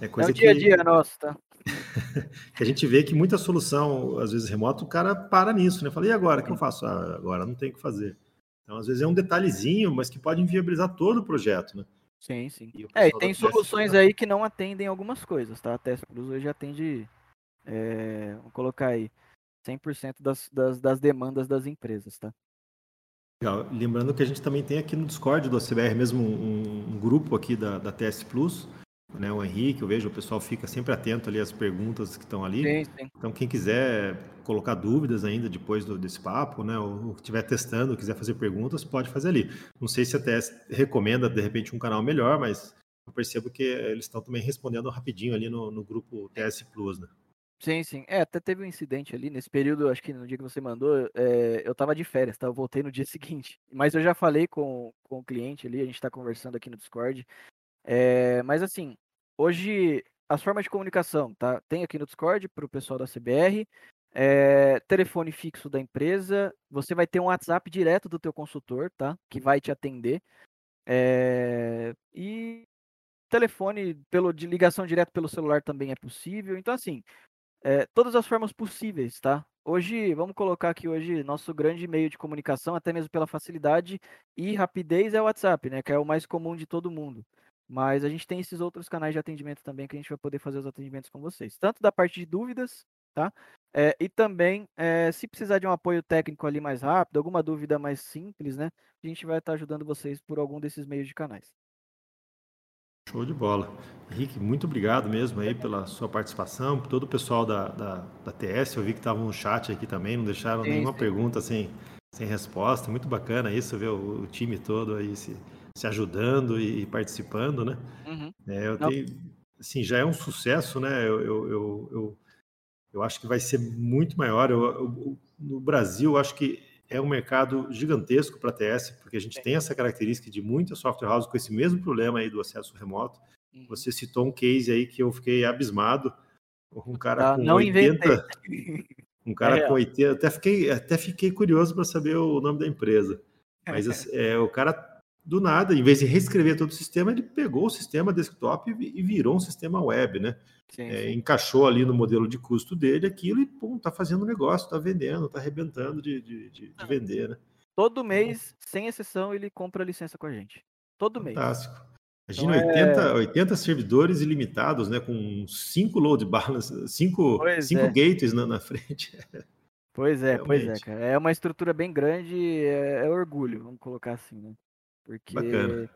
é, coisa é o dia a dia que, nosso, tá? *laughs* que a gente vê que muita solução, às vezes remoto, o cara para nisso, né? Fala, e agora? O que eu faço? Ah, agora não tem o que fazer. Então, às vezes é um detalhezinho, mas que pode inviabilizar todo o projeto, né? Sim, sim. E é, e tem soluções aí que não atendem algumas coisas, tá? A Tesla Plus hoje atende, é, vamos colocar aí, 100% das, das, das demandas das empresas, tá? Legal. Lembrando que a gente também tem aqui no Discord do ACBR mesmo um, um grupo aqui da, da TS Plus, né, o Henrique, eu vejo, o pessoal fica sempre atento ali às perguntas que estão ali. Sim, sim. Então, quem quiser colocar dúvidas ainda depois do, desse papo, né, ou estiver testando, quiser fazer perguntas, pode fazer ali. Não sei se até recomenda, de repente, um canal melhor, mas eu percebo que eles estão também respondendo rapidinho ali no, no grupo TS Plus, né? Sim, sim. É, até teve um incidente ali nesse período, acho que no dia que você mandou, é, eu tava de férias, tá? Eu voltei no dia *laughs* seguinte. Mas eu já falei com, com o cliente ali, a gente tá conversando aqui no Discord. É, mas assim, hoje as formas de comunicação, tá? Tem aqui no Discord para o pessoal da CBR, é, telefone fixo da empresa, você vai ter um WhatsApp direto do teu consultor, tá? Que vai te atender. É, e telefone pelo, de ligação direto pelo celular também é possível. Então, assim, é, todas as formas possíveis, tá? Hoje, vamos colocar aqui hoje, nosso grande meio de comunicação, até mesmo pela facilidade e rapidez, é o WhatsApp, né? Que é o mais comum de todo mundo. Mas a gente tem esses outros canais de atendimento também que a gente vai poder fazer os atendimentos com vocês. Tanto da parte de dúvidas, tá? É, e também, é, se precisar de um apoio técnico ali mais rápido, alguma dúvida mais simples, né? A gente vai estar ajudando vocês por algum desses meios de canais. Show de bola. Henrique, muito obrigado mesmo aí pela sua participação, por todo o pessoal da, da, da TS, eu vi que estavam no chat aqui também, não deixaram sim, nenhuma sim. pergunta sem, sem resposta, muito bacana isso, ver o, o time todo aí se, se ajudando e participando, né? Uhum. É, eu tenho, assim, já é um sucesso, né? Eu, eu, eu, eu, eu acho que vai ser muito maior. Eu, eu, no Brasil, acho que é um mercado gigantesco para a TS, porque a gente tem essa característica de muitas software houses com esse mesmo problema aí do acesso remoto. Uhum. Você citou um case aí que eu fiquei abismado. Um cara ah, com não 80. Um *laughs* cara é. com 80. Até fiquei, até fiquei curioso para saber o nome da empresa. Mas *laughs* assim, é, o cara do nada, em vez de reescrever todo o sistema, ele pegou o sistema desktop e virou um sistema web, né? Sim, é, sim. encaixou ali no modelo de custo dele aquilo e, pum, tá fazendo negócio, tá vendendo, tá arrebentando de, de, de, de vender, né? Todo mês, sem exceção, ele compra licença com a gente. Todo Fantástico. mês. Imagina então, 80, é... 80 servidores ilimitados, né? Com cinco load balance, cinco, cinco é. gateways na, na frente. Pois é, Realmente. pois é, cara. É uma estrutura bem grande, é, é orgulho, vamos colocar assim, né? Porque Bacana.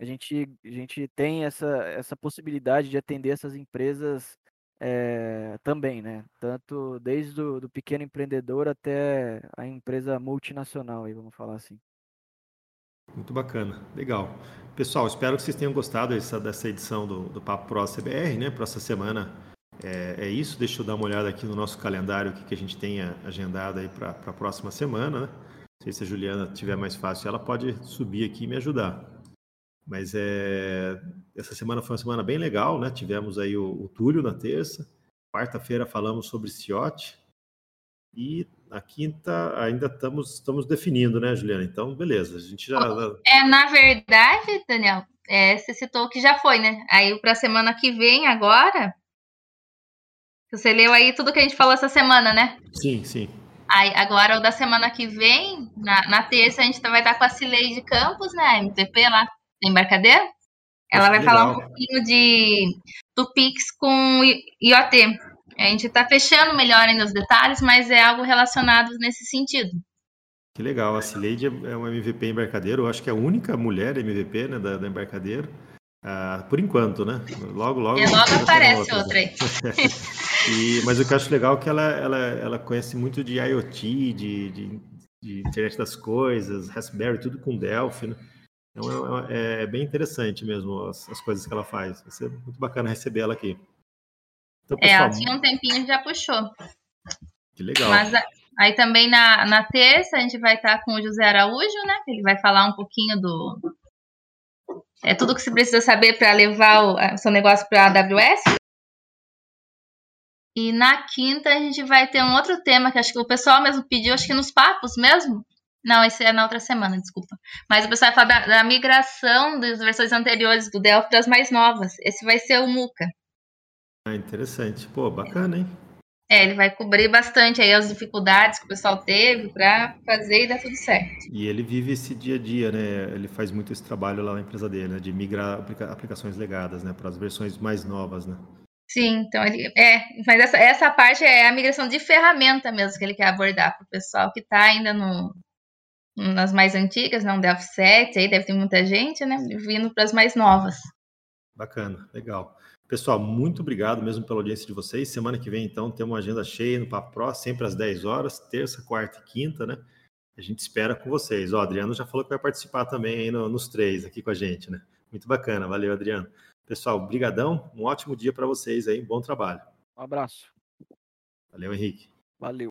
a gente, a gente tem essa, essa possibilidade de atender essas empresas é, também, né? Tanto desde o do pequeno empreendedor até a empresa multinacional, aí, vamos falar assim. Muito bacana, legal. Pessoal, espero que vocês tenham gostado dessa, dessa edição do, do Papo Pro CBR, né? Para essa semana é, é, isso. Deixa eu dar uma olhada aqui no nosso calendário, o que, que a gente tem agendado aí para a próxima semana, né? Sei se a Juliana tiver mais fácil, ela pode subir aqui e me ajudar. Mas é, essa semana foi uma semana bem legal, né? Tivemos aí o, o Túlio na terça, quarta-feira falamos sobre Ciote e na quinta ainda estamos, estamos definindo, né, Juliana? Então, beleza, a gente já. É, na verdade, Daniel, é, você citou que já foi, né? Aí para a semana que vem, agora, Você leu aí tudo que a gente falou essa semana, né? Sim, sim. Aí, agora, o da semana que vem, na, na terça, a gente vai estar com a Cileide Campos, né? MPP lá, da embarcadeira. Ela vai Legal. falar um pouquinho de do Pix com IoT. A gente está fechando melhor ainda os detalhes, mas é algo relacionado nesse sentido. Que legal. A Cileide é uma MVP embarcadeiro. Eu acho que é a única mulher MVP né, da, da embarcadeiro. Ah, por enquanto, né? Logo, logo. E logo aparece outra né? aí. *laughs* E- mas o que eu acho legal é que ela, ela, ela conhece muito de IoT, de, de, de internet das coisas, Raspberry, tudo com Delphi, né? Então é, é- é bem interessante mesmo as, as coisas que ela faz. Vai ser muito bacana receber ela aqui. Então, É, pessoal, ela tinha um tempinho e já puxou. que legal. Mas aí também na, na terça a gente vai estar com o José Araújo, né? Ele vai falar um pouquinho do. É tudo que você precisa saber para levar o seu negócio para a AWS. E na quinta a gente vai ter um outro tema que acho que o pessoal mesmo pediu, acho que nos papos mesmo. Não, esse é na outra semana, desculpa. Mas o pessoal vai falar da, da migração das versões anteriores do Delphi para as mais novas. Esse vai ser o Muca. Ah, interessante. Pô, bacana, hein? É, ele vai cobrir bastante aí as dificuldades que o pessoal teve para fazer e dar tudo certo. E ele vive esse dia a dia, né? Ele faz muito esse trabalho lá na empresa dele, né? De migrar aplica- aplicações legadas, né? Para as versões mais novas, né? Sim, então ele. É, mas essa, essa parte é a migração de ferramenta mesmo que ele quer abordar para o pessoal que está ainda no, nas mais antigas, não Delphi 7, aí deve ter muita gente, né? Vindo para as mais novas. Bacana, legal. Pessoal, muito obrigado mesmo pela audiência de vocês. Semana que vem, então, temos uma agenda cheia no Papo Pro, sempre às 10 horas, terça, quarta e quinta, né? A gente espera com vocês. O Adriano já falou que vai participar também aí no- nos três aqui com a gente, né? Muito bacana, valeu, Adriano. Pessoal, brigadão, um ótimo dia para vocês aí, bom trabalho. Um abraço. Valeu, Henrique. Valeu.